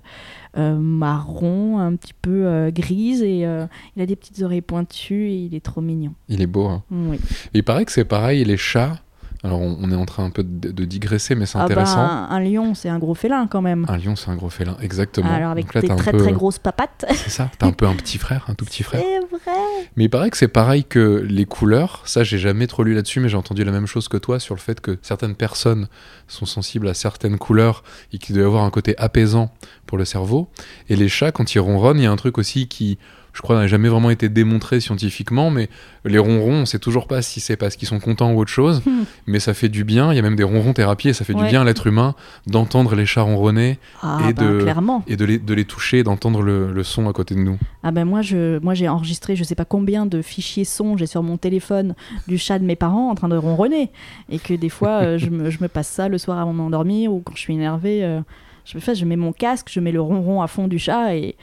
euh, marron, un petit peu euh, grise, et euh, il a des petites oreilles pointues, et il est trop mignon. Il est beau. hein. Oui. Il paraît que c'est pareil, les chats. Alors, on, on est en train un peu de, de digresser, mais c'est Ah bah, intéressant. un, un lion, c'est un gros félin quand même. Un lion, c'est un gros félin, exactement. Alors avec des très peu- très grosses papates. C'est ça, t'as un peu un petit frère, un tout petit frère. C'est vrai. Mais il paraît que c'est pareil que les couleurs. Ça, j'ai jamais trop lu là-dessus, mais j'ai entendu la même chose que toi sur le fait que certaines personnes sont sensibles à certaines couleurs et qu'il doit y avoir un côté apaisant pour le cerveau. Et les chats, quand ils ronronnent, il y a un truc aussi qui, je crois, n'a jamais vraiment été démontré scientifiquement, mais les ronrons, on sait toujours pas si c'est parce qu'ils sont contents ou autre chose, Hmm. mais ça fait du bien. Il y a même des ronrons thérapiés, ça fait du bien à l'être humain d'entendre les chats ronronner Ah Et bah, de- clairement. et de les, de les toucher, d'entendre le, le son à côté de nous. Ah ben moi je moi j'ai enregistré je sais pas combien de fichiers son j'ai sur mon téléphone du chat de mes parents en train de ronronner et que des fois euh, je, me, je me passe ça le soir avant de m'endormir ou quand je suis énervée euh, je me fais je mets mon casque je mets le ronron à fond du chat et, et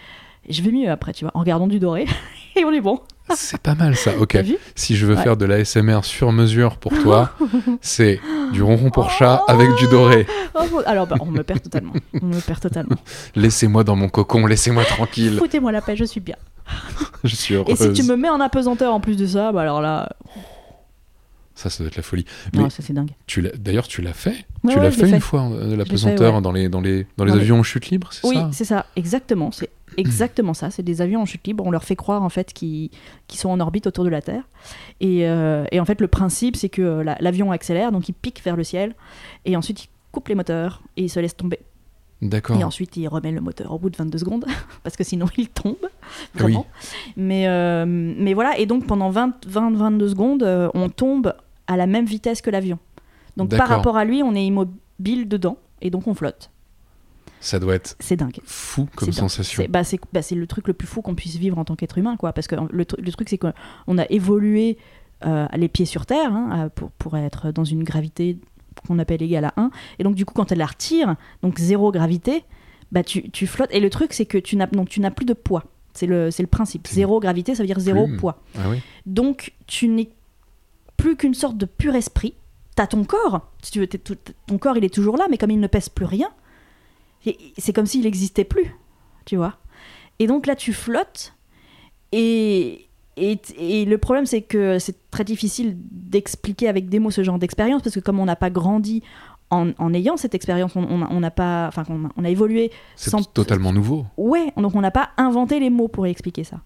je vais mieux après tu vois en regardant du doré et on est bon C'est pas mal ça, ok. Si je veux Ouais. faire de l'ASMR sur mesure pour toi, c'est du ronron pour chat avec du doré. Oh, alors bah, on me perd totalement on me perd totalement Laissez-moi dans mon cocon, laissez-moi tranquille. foutez-moi la paix je suis bien Je suis et heureuse. si tu me mets en apesanteur en plus de ça bah alors là Ça, ça doit être la folie. Mais non ça c'est dingue tu l'as- D'ailleurs, tu l'as fait Ouais, Tu l'as fait une fois, euh, la pesanteur ouais. dans les, dans les, dans les avions en chute libre, c'est Oui, ça c'est ça, exactement. C'est exactement ça. C'est des avions en chute libre. On leur fait croire en fait qu'ils sont en orbite autour de la Terre. Et, euh, et en fait, le principe, c'est que euh, la- l'avion accélère, donc il pique vers le ciel, et ensuite il coupe les moteurs et il se laisse tomber. D'accord. Et ensuite il remet le moteur au bout de 22 secondes, parce que sinon il tombe. Vraiment. Mais, euh, mais voilà, et donc pendant 20, 20 22 secondes, euh, on tombe à la même vitesse que l'avion. Donc par rapport à lui, on est immobile dedans, et donc on flotte. Ça doit être C'est dingue. fou comme dingue. sensation. C'est bah, bah, c'est le truc le plus fou qu'on puisse vivre en tant qu'être humain, quoi. Parce que le, tru- le truc, c'est qu'on a évolué euh, les pieds sur terre hein, pour être dans une gravité qu'on appelle égale à 1. Et donc, du coup, quand elle la retire, donc zéro gravité, bah, tu, tu flottes. Et le truc, c'est que tu n'as donc tu n'as plus de poids. C'est le, c'est le principe. Zéro gravité, ça veut dire zéro plume. poids. Ah oui Donc, tu n'es plus qu'une sorte de pur esprit. T'as ton corps, si tu veux, tout- ton corps il est toujours là, mais comme il ne pèse plus rien, c'est comme s'il n'existait plus, tu vois? Et donc là, tu flottes, et, et, et le problème, c'est que c'est très difficile d'expliquer avec des mots ce genre d'expérience parce que comme on n'a pas grandi en, en ayant cette expérience, on on- on n'a pas, enfin, on a, on a évolué C'est sans totalement nouveau. Ouais, donc on n'a pas inventé les mots pour expliquer ça.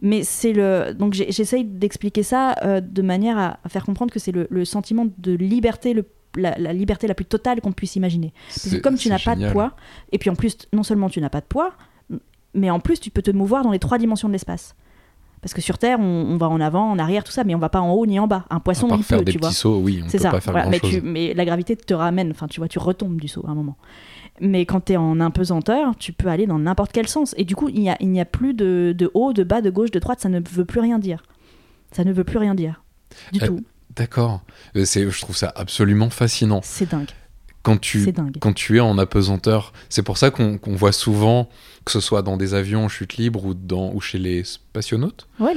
Mais c'est le. Donc j'essaye d'expliquer ça euh, de manière à, à faire comprendre que c'est le, le sentiment de liberté, le- la, la liberté la plus totale qu'on puisse imaginer. Parce que comme tu n'as pas de poids, et puis en plus, non seulement tu n'as pas de poids, mais en plus tu peux te mouvoir dans les trois dimensions de l'espace. Parce que sur Terre, on, on va en avant, en arrière, tout ça, mais on va pas en haut ni en bas. Un À poisson, part il faire peut, des tu petits vois. sauts, oui, on peut ça. pas faire voilà, mais, tu- mais la gravité te ramène, enfin tu vois, tu retombes du saut à un moment. Mais quand tu es en impesanteur, tu peux aller dans n'importe quel sens. Et du coup, il n'y a, il n'y a plus de, de haut, de bas, de gauche, de droite, ça ne veut plus rien dire. Ça ne veut plus rien dire. Du Euh, tout. D'accord. Euh, c'est- Je trouve ça absolument fascinant. C'est dingue. Quand tu, quand tu es en apesanteur, c'est pour ça qu'on voit souvent, que ce soit dans des avions en chute libre ou, dans, ou chez les spationautes, Ouais,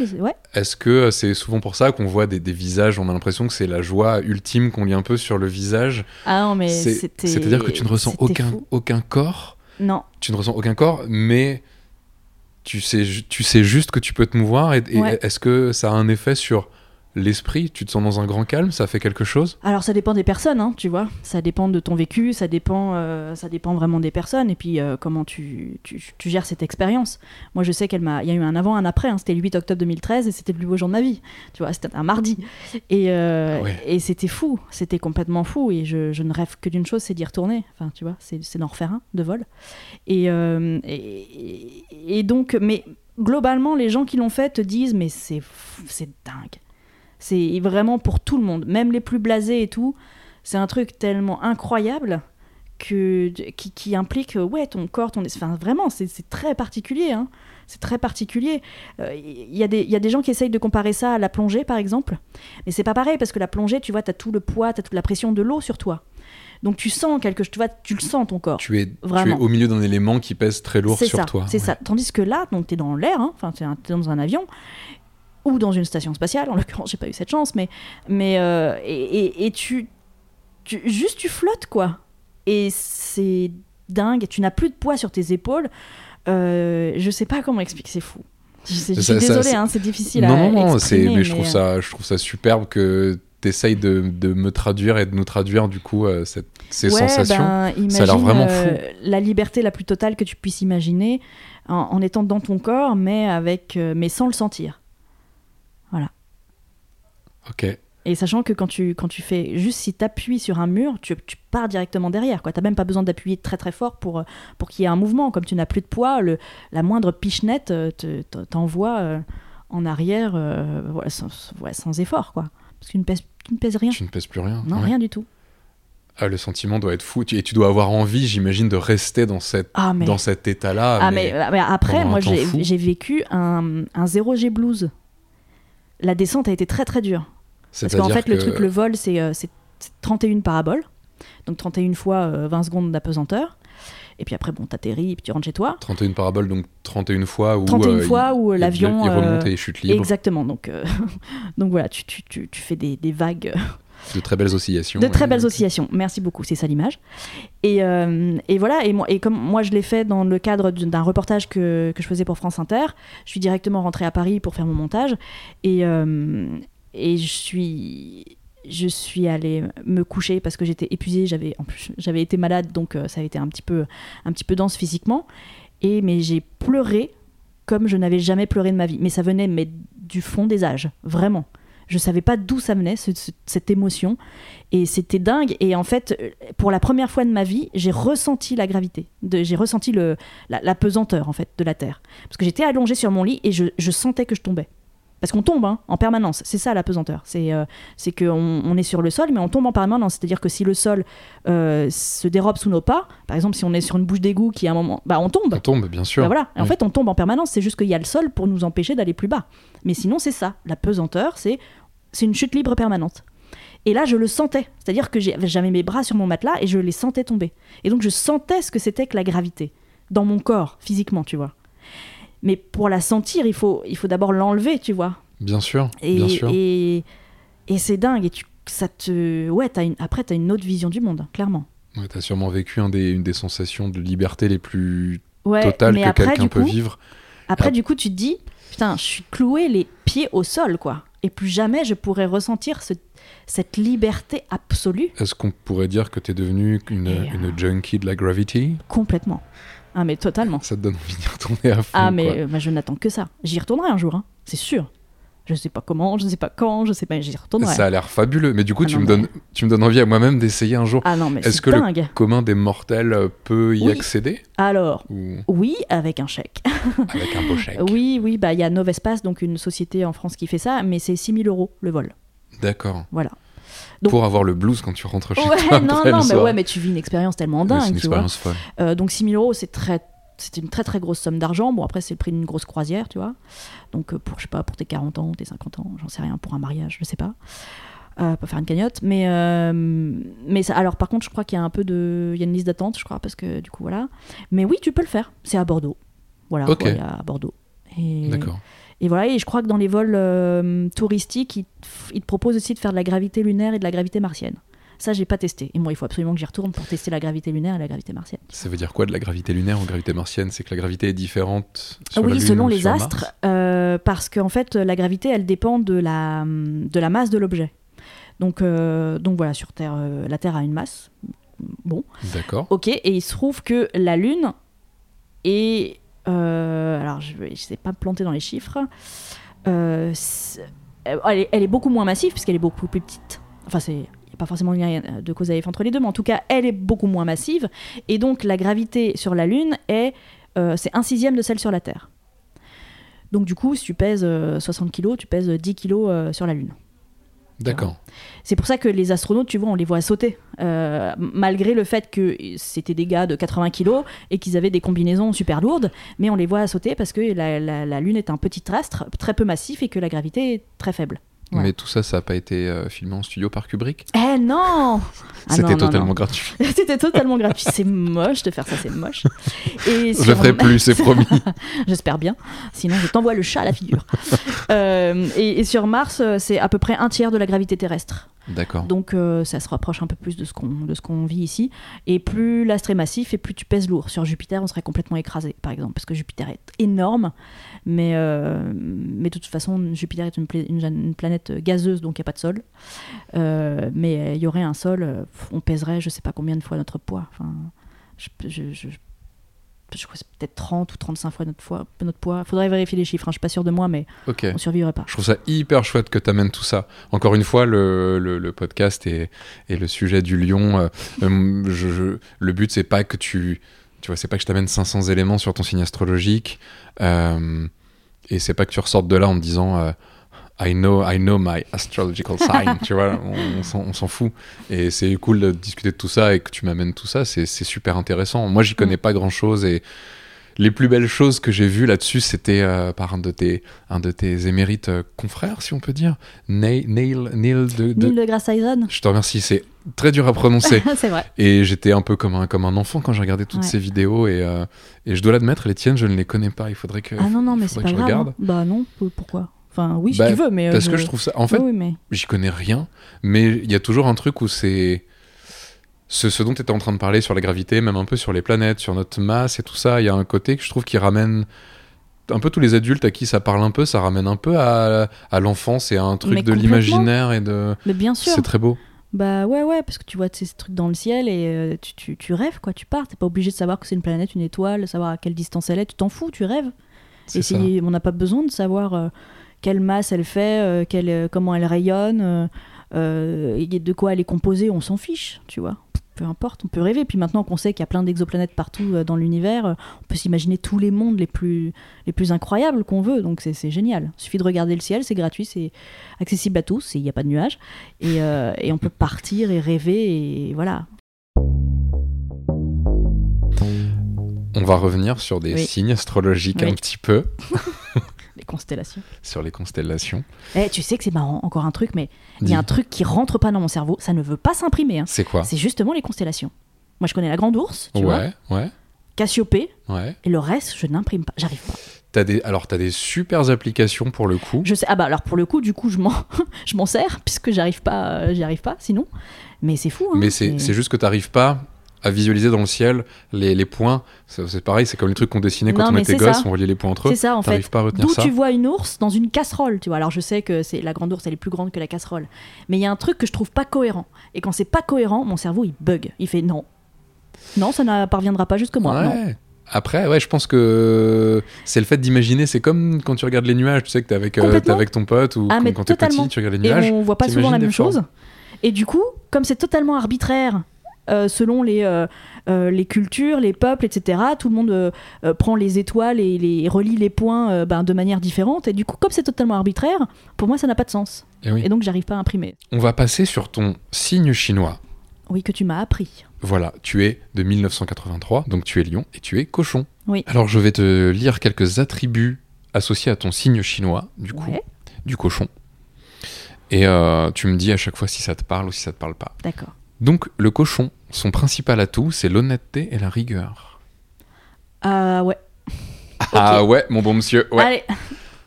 est-ce que euh, c'est souvent pour ça qu'on voit des, des visages, on a l'impression que c'est la joie ultime qu'on lit un peu sur le visage? Ah non, mais c'était. C'est-à-dire que tu ne ressens aucun, fou. aucun corps, Non, tu ne ressens aucun corps, mais tu sais, tu sais juste que tu peux te mouvoir. Et, et Ouais. est-ce que ça a un effet sur l'esprit Tu te sens dans un grand calme Ça fait quelque chose? Alors ça dépend des personnes, hein, tu vois. Ça dépend de ton vécu, ça dépend, euh, ça dépend vraiment des personnes et puis euh, comment tu, tu, tu gères cette expérience. Moi je sais qu'elle m'a, il y a eu un avant, un après. hein. C'était le 8 octobre 2013 et c'était le plus beau jour de ma vie. Tu vois, c'était un mardi et, euh, Ah ouais. et c'était fou, c'était complètement fou et je, je ne rêve que d'une chose, c'est d'y retourner. Enfin, tu vois, c'est, c'est d'en refaire un de vol. Et, et, et donc, mais globalement, les gens qui l'ont fait te disent, mais c'est, c'est dingue. C'est vraiment pour tout le monde, même les plus blasés et tout. C'est un truc tellement incroyable que, qui, qui implique, ouais, ton corps, ton... Enfin, vraiment, c'est très particulier. hein. C'est très particulier. Euh, Il y, a des- il y a des gens qui essayent de comparer ça à la plongée, par exemple. Mais c'est pas pareil, parce que la plongée, tu vois, t'as tout le poids, t'as toute la pression de l'eau sur toi. Donc tu sens quelque chose, tu vois, tu le sens ton corps. tu es, tu es Vraiment. au milieu d'un élément qui pèse très lourd sur ça, toi. C'est Ouais. ça. Tandis que là, donc t'es dans l'air, hein, enfin t'es un- t'es dans un avion ou dans une station spatiale. En l'occurrence, j'ai pas eu cette chance, mais mais euh, et, et- et tu, tu juste tu flottes quoi. Et c'est dingue. Tu n'as plus de poids sur tes épaules. Euh, je sais pas comment expliquer. C'est fou. Je, sais- je Ça- suis désolée, hein, c'est difficile non, à non, non, exprimer, mais je trouve, euh, ça, je trouve ça superbe que tu essayes de, de me traduire et de nous traduire du coup euh, cette- ces Ouais, sensations. ben, imagine, Ça a l'air vraiment euh, la liberté la plus totale que tu puisses imaginer en, en étant dans ton corps, mais avec, euh, mais sans le sentir. Ok. Et sachant que quand tu, quand tu fais juste si tu appuies sur un mur, tu, tu pars directement derrière. Tu n'as même pas besoin d'appuyer très très fort pour, euh, pour qu'il y ait un mouvement. Comme tu n'as plus de poids, le, la moindre pichenette euh, te- te- t'envoie euh, en arrière euh, voilà, sans, ouais, sans effort. Quoi. Parce que tu ne pèses, tu ne pèses rien. Tu ne pèses plus rien. Non, Ouais. rien du tout. Ah, le sentiment doit être fou. Et tu dois avoir envie, j'imagine, de rester dans, cette, Ah, mais, dans cet état-là. ah, mais, mais après, pendant un moi j'ai vécu un, un 0G blues. La descente a été très très dure. Parce qu'en fait, le truc, le vol, c'est euh, c'est 31 paraboles. Donc 31 fois euh, 20 secondes d'apesanteur. Et puis après, bon, t'atterris et puis tu rentres chez toi. 31 paraboles, donc 31 fois où. 31 euh, fois il- où il- l'avion, Il, remonte euh, et chute libre. Exactement. Donc, euh, donc voilà, tu, tu, tu, tu fais des, des vagues, De très belles oscillations. de très belles oscillations. Merci beaucoup, c'est ça l'image. Et, euh, et voilà, et, moi, et comme moi je l'ai fait dans le cadre d'un reportage que, que je faisais pour France Inter, je suis directement rentrée à Paris pour faire mon montage. Et, euh, et je suis je suis allée me coucher parce que j'étais épuisée, j'avais en plus j'avais été malade donc euh, ça a été un petit peu un petit peu dense physiquement et mais j'ai pleuré comme je n'avais jamais pleuré de ma vie mais ça venait mais du fond des âges vraiment je savais pas d'où ça venait ce- ce- cette émotion et c'était dingue et en fait pour la première fois de ma vie j'ai ressenti la gravité j'ai ressenti le la, la pesanteur en fait de la terre parce que j'étais allongée sur mon lit et je, je sentais que je tombais parce qu'on tombe hein, en permanence c'est ça la pesanteur c'est euh, qu'on on est sur le sol, mais on tombe en permanence. C'est-à-dire que si le sol euh, se dérobe sous nos pas, par exemple, si on est sur une bouche d'égout qui à un moment, bah on tombe. On tombe, bien sûr. Bah voilà. En fait, on tombe en permanence. C'est juste qu'il y a le sol pour nous empêcher d'aller plus bas. Mais sinon, c'est ça. La pesanteur, c'est c'est une chute libre permanente. Et là, je le sentais. C'est-à-dire que j'avais mes bras sur mon matelas et je les sentais tomber. Et donc, je sentais ce que c'était que la gravité dans mon corps, physiquement, tu vois. Mais pour la sentir, il faut, il faut d'abord l'enlever, tu vois. Bien sûr, Et, bien sûr. et, et c'est dingue. Et tu, ça te, ouais, t'as une, après, tu as une autre vision du monde, clairement. Ouais, T'as sûrement vécu un des, une des sensations de liberté les plus Ouais, totales mais que quelqu'un peut coup, vivre. après, du coup, tu te dis, putain, je suis cloué les pieds au sol, quoi. Et plus jamais je pourrais ressentir ce- cette liberté absolue Est-ce qu'on pourrait dire que t'es devenu une, Et, euh, une junkie de la gravity? Complètement. Ah, mais totalement. Ça te donne envie d'y retourner à fond. Ah, mais euh, bah, je n'attends que ça. J'y retournerai un jour, hein, c'est sûr. Je sais pas comment, je sais pas quand, je sais pas, j'y retournerai. Ça a l'air fabuleux. Mais du coup, Ah tu, non, me mais- donnes, tu me donnes envie à moi-même d'essayer un jour. Ah non, mais Est-ce c'est que le- dingue. Commun des mortels peut y Oui. accéder Alors, Ou oui, avec un chèque. avec un beau chèque Oui, oui, bah il y a Novespace, donc une société en France qui fait ça, mais c'est 6000 euros le vol. D'accord. Voilà. Donc- Pour avoir le blues quand tu rentres chez Ouais, toi non, non, le mais ouais, mais tu vis une expérience tellement Mais c'est dingue, une expérience folle. Euh, donc 6000 euros, c'est très, c'était une très très grosse somme d'argent. Bon, après, c'est le prix d'une grosse croisière, tu vois. Donc, euh, pour, je sais pas, pour tes 40 ans, tes 50 ans, j'en sais rien, pour un mariage, je sais pas. Euh, pour faire une cagnotte. Mais, euh, mais ça, alors, par contre, je crois qu'il y a un peu de. Il y a une liste d'attente, je crois, parce que du coup, voilà. Mais oui, tu peux le faire. C'est à Bordeaux. Voilà, à Bordeaux. Et, D'accord. et voilà, et je crois que dans les vols euh, touristiques, ils te proposent aussi de faire de la gravité lunaire et de la gravité martienne. Ça, j'ai pas testé. Et moi, il faut absolument que j'y retourne pour tester la gravité lunaire et la gravité martienne. Ça veut dire quoi de la gravité lunaire ou gravité martienne? C'est que la gravité est différente sur la oui, Lune selon ou les sur astres, euh, parce qu'en fait, la gravité, elle dépend de la, de la masse de l'objet. Donc, euh, donc voilà, sur Terre, euh, la Terre a une masse. Bon, D'accord. ok. Et il se trouve que la Lune est. euh, alors, je ne sais pas me planter dans les chiffres. Euh, elle, est, elle est beaucoup moins massive, puisqu'elle est beaucoup plus petite. Enfin, c'est. N'y a pas forcément de lien de cause à effet entre les deux, mais en tout cas, elle est beaucoup moins massive. Et donc, la gravité sur la Lune est. euh, c'est un sixième de celle sur la Terre. Donc, du coup, si tu pèses euh, 60 kg, tu pèses 10 kg sur la Lune. D'accord. C'est pour ça que les astronautes, tu vois, on les voit sauter, euh, malgré le fait que c'était des gars de 80 kilos et qu'ils avaient des combinaisons super lourdes, mais on les voit sauter parce que la, la- la Lune est un petit astre très peu massif et que la gravité est très faible. Ouais. Mais tout ça, ça n'a pas été euh, filmé en studio par Kubrick? Eh non Ah C'était totalement non. gratuit. C'était totalement gratuit. C'est moche de faire ça, c'est moche. Et Je sur- le ferai plus, c'est promis. J'espère bien. Sinon, je t'envoie le chat à la figure. Euh, et, et sur Mars, euh, c'est à peu près un tiers de la gravité terrestre. Donc euh, ça se rapproche un peu plus de ce qu'on de ce qu'on vit ici. Et plus l'astre est massif et plus tu pèses lourd. Sur Jupiter, on serait complètement écrasé, par exemple, parce que Jupiter est énorme. Mais, euh, mais de toute façon, Jupiter est une, pla- une- une planète gazeuse, donc il n'y a pas de sol. Euh, mais il y aurait un sol, on pèserait je sais pas combien de fois notre poids. Je crois que c'est peut-être 30 ou 35 fois notre, fois, notre poids. Faudrait vérifier les chiffres, hein, je suis pas sûre de moi, mais Ok. on survivrait pas. Je trouve ça hyper chouette que tu amènes tout ça. Encore une fois, le, le- le podcast et, et le sujet du lion, euh, euh, je- je- le but, c'est pas que tu. Tu vois, c'est pas que je t'amène 500 éléments sur ton signe astrologique. euh, et c'est pas que tu ressortes de là en te disant. I know, I know my astrological sign, tu vois, on, on s'en- fout. Et c'est cool de discuter de tout ça et que tu m'amènes tout ça, c'est super intéressant. Moi, j'y connais pas grand chose et les plus belles choses que j'ai vues là-dessus, c'était euh, par un de tes, un de tes émérites euh, confrères, si on peut dire, Neil, Neil, Neil de, de- Neil Je te remercie, c'est très dur à prononcer. C'est vrai. et j'étais un peu comme un, comme un enfant quand j'ai regardé toutes Ouais. ces vidéos et, euh, et je dois l'admettre, les tiennes, je ne les connais pas. Il faudrait que. Ah non, non, mais c'est pas grave. regarde. hein. Bah non, pourquoi? Enfin, oui, si Bah, tu veux, mais. euh, Parce que je trouve ça. En fait, Oui, oui, mais. j'y connais rien, mais il y a toujours un truc où c'est. Ce, ce dont tu étais en train de parler sur la gravité, même un peu sur les planètes, sur notre masse et tout ça, il y a un côté que je trouve qui ramène un peu tous les adultes à qui ça parle un peu, ça ramène un peu à, à l'enfance et à un truc Mais de l'imaginaire et de. Mais bien sûr. C'est très beau. Bah ouais, ouais, parce que tu vois ces trucs dans le ciel et euh, tu, tu, tu rêves, quoi. Tu pars. T'es pas obligé de savoir que c'est une planète, une étoile, savoir à quelle distance elle est. Tu t'en fous, tu rêves. Et on n'a pas besoin de savoir euh, quelle masse elle fait, euh, quelle, euh, comment elle rayonne, euh, et de quoi elle est composée. On s'en fiche, tu vois. Peu importe, on peut rêver. Puis maintenant qu'on sait qu'il y a plein d'exoplanètes partout dans l'univers, on peut s'imaginer tous les mondes les plus, les plus incroyables qu'on veut. Donc c'est génial. Il suffit de regarder le ciel, c'est gratuit, c'est accessible à tous, il n'y a pas de nuages. Et, euh, et on peut partir et rêver, et voilà. On va revenir sur des Oui. signes astrologiques Oui. un petit peu, Les constellations. sur les constellations. Eh, tu sais que c'est marrant, encore un truc, mais il y a un truc qui rentre pas dans mon cerveau, ça ne veut pas s'imprimer. hein. C'est quoi? C'est justement les constellations. Moi, je connais la Grande Ourse, tu vois, Ouais, ouais, Cassiopée, ouais. et le reste, je n'imprime pas. J'arrive pas. T'as des, alors, t'as des super applications pour le coup. Je sais. Ah bah alors pour le coup, du coup, je m'en, je m'en sers puisque j'arrive pas, euh, j'y arrive pas. Sinon, mais c'est fou. Hein, Mais c'est juste que t'arrives pas à visualiser dans le ciel les, les points. C'est pareil, c'est comme les trucs qu'on dessinait quand Non, on était gosse, ça. on reliait les points entre eux. C'est ça en fait. Pas à retenir D'où tu vois une ours dans une casserole, tu vois. Alors je sais que c'est la grande ours, elle est plus grande que la casserole. Mais il y a un truc que je trouve pas cohérent. Et quand c'est pas cohérent, mon cerveau il bug. Il fait non. Non, ça ne parviendra pas jusque moi. Non. Ouais. Après, ouais, je pense que c'est le fait d'imaginer. C'est comme quand tu regardes les nuages, tu sais que t'es avec, euh, t'es avec ton pote ou Ah, quand- t'es petit, tu regardes les Et nuages. on voit pas souvent la même chose. Et du coup, comme c'est totalement arbitraire selon les, euh, euh, les cultures, les peuples, etc., tout le monde euh, euh, prend les étoiles et, les, et relie les points euh, ben, de manière différente. Et du coup, comme c'est totalement arbitraire, pour moi, ça n'a pas de sens. Eh oui. Et donc, j'arrive pas à imprimer. On va passer sur ton signe chinois. Oui, que tu m'as appris. Voilà, tu es de 1983, donc tu es lion et tu es cochon. Oui. Alors je vais te lire quelques attributs associés à ton signe chinois, du coup, Ouais, du cochon. Et euh, tu me dis à chaque fois si ça te parle ou si ça te parle pas. d'accord. Donc le cochon, son principal atout, c'est l'honnêteté et la rigueur. Ah ouais. Ah ouais, mon bon monsieur, ouais. Allez,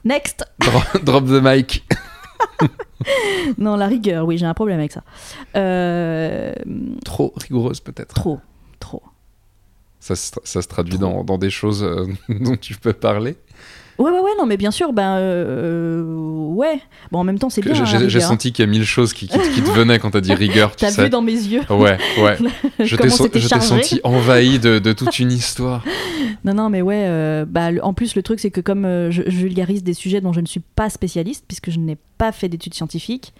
next. Drop, drop the mic. Non, la rigueur, oui, j'ai un problème avec ça. Euh, Trop rigoureuse peut-être. trop, trop. Ça, se- ça se traduit dans, dans des choses euh, dont tu peux parler. Ouais, ouais, ouais, non, mais bien sûr, ben, euh, ouais. Bon, en même temps, c'est bien. J'ai hein, hein. sais qu'il y a mille choses qui, qui- qui te venaient quand t'as dit rigueur, tu T'as vu dans mes yeux Ouais, ouais. Je t'ai so- senti envahi de, de toute une histoire. Non, non, mais ouais. euh, bah, en plus, le truc, c'est que comme euh, je, je vulgarise des sujets dont je ne suis pas spécialiste, puisque je n'ai pas fait d'études scientifiques,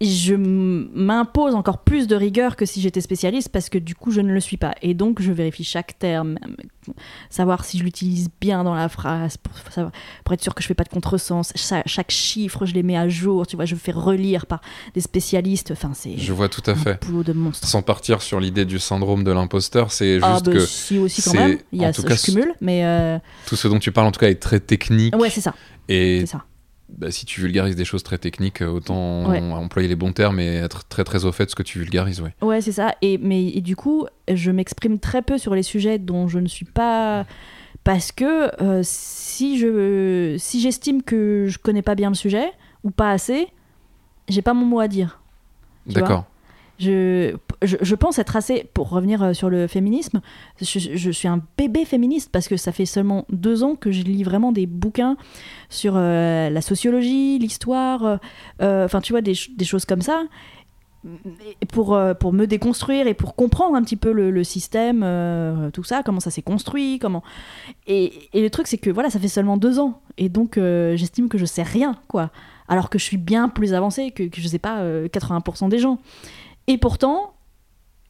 je m'impose encore plus de rigueur que si j'étais spécialiste, parce que du coup, je ne le suis pas. Et donc, je vérifie chaque terme, savoir si je l'utilise bien dans la phrase, pour, savoir- pour être sûr que je fais pas de contresens. Cha- chaque chiffre, je les mets à jour, tu vois, je fais relire par des spécialistes. Enfin, c'est Je vois tout à un fait. boulot de monstre. Sans partir sur l'idée du syndrome de l'imposteur, c'est juste Ah, bah, que si aussi quand même. Il y en a tout ce- cas, je cumule, mais euh, tout ce dont tu parles en tout cas est très technique. ouais, c'est ça, Et ça. Bah, si tu vulgarises des choses très techniques, autant Ouais. employer les bons termes et être très très au fait de ce que tu vulgarises. Ouais. Ouais, c'est ça. Et, mais, et du coup, je m'exprime très peu sur les sujets dont je ne suis pas. Parce que euh, si je si j'estime que je connais pas bien le sujet, ou pas assez, j'ai pas mon mot à dire. D'accord. Je, je, pense être assez. Pour revenir euh, sur le féminisme, je, suis un bébé féministe parce que ça fait seulement deux ans que je lis vraiment des bouquins sur euh, la sociologie, l'histoire, euh, enfin, tu vois, des, ch- des choses comme ça. Pour, pour me déconstruire et pour comprendre un petit peu le, système, tout ça, comment ça s'est construit, comment. Et, et le truc, c'est que voilà, ça fait seulement deux ans. Et donc, j'estime que je sais rien, quoi. Alors que je suis bien plus avancée que, que je sais pas, euh, 80% des gens. Et pourtant,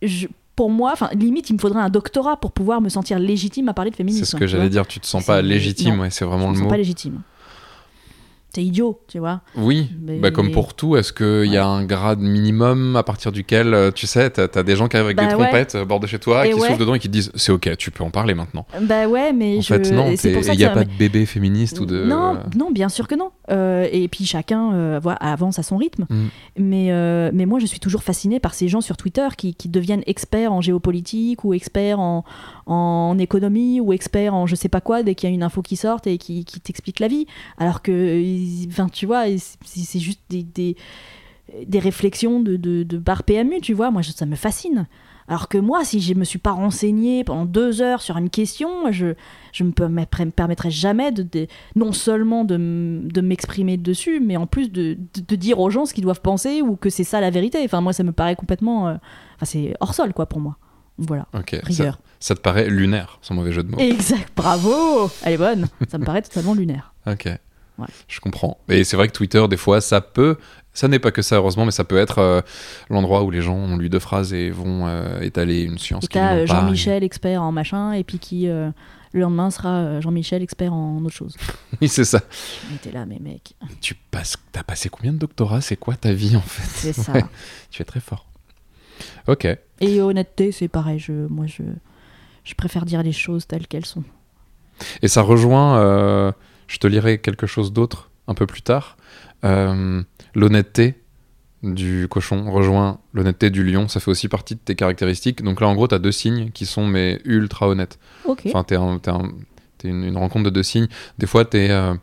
je, pour moi, enfin, limite, il me faudrait un doctorat pour pouvoir me sentir légitime à parler de féminisme. C'est ce que j'allais dire. Tu te sens pas légitime, ouais, c'est Je vraiment me le sens mot. pas légitime. C'est idiot, tu vois. Oui, Mais- bah, comme pour tout, est-ce qu'il y a un grade minimum à partir duquel, euh, tu sais, t'as as des gens qui arrivent avec Bah des ouais. trompettes au bord de chez toi, Et qui ouais. dedans et qui te disent c'est ok, tu peux en parler maintenant. Bah ouais, mais En je. fait, non, il n'y a pas de bébé féministe ou de. Non, non, bien sûr que non. Euh, et puis chacun euh, avance à son rythme. Mm. Mais, euh, mais moi, je suis toujours fascinée par ces gens sur Twitter qui, qui deviennent experts en géopolitique ou experts en, en économie ou experts en je sais pas quoi dès qu'il y a une info qui sort et qui, qui t'explique la vie. Alors que, enfin, tu vois, c'est juste des, des, des réflexions de, de, de bar PMU, tu vois. Moi, ça me fascine. Alors que moi, si je me suis pas renseignée pendant deux heures sur une question, je je me permettrais, me permettrais jamais de, de- non seulement de, de m'exprimer dessus, mais en plus de, de, dire aux gens ce qu'ils doivent penser ou que c'est ça la vérité. Enfin, moi, ça me paraît complètement, euh, enfin, c'est hors sol quoi pour moi. Voilà, Ok, ça, rigueur. ça te paraît lunaire, sans mauvais jeu de mots. Exact, bravo, elle est bonne. Ça me paraît totalement lunaire. Ok. Ouais. Je comprends. Et c'est vrai que Twitter, des fois, ça peut. Ça n'est pas que ça, heureusement, mais ça peut être euh, l'endroit où les gens ont lu deux phrases et vont euh, étaler une science Et t'as euh. Jean-Michel expert en machin, et puis qui euh, le lendemain sera Jean-Michel expert en autre chose. Oui, c'est ça. Mais t'es là, mais mec, Tu passes. T'as passé combien de doctorats? C'est quoi ta vie, en fait? C'est ça. Ouais. Tu es très fort. Ok. Et honnêteté, c'est pareil. Je, moi, je, je préfère dire les choses telles qu'elles sont. Et ça rejoint. Je te lirai quelque chose d'autre un peu plus tard. Euh, l'honnêteté du cochon rejoint l'honnêteté du lion. Ça fait aussi partie de tes caractéristiques. Donc là, en gros, tu as deux signes qui sont mais ultra honnêtes. Ok. Enfin, t'es un- t'es un- une, une rencontre de deux signes. Des fois, euh,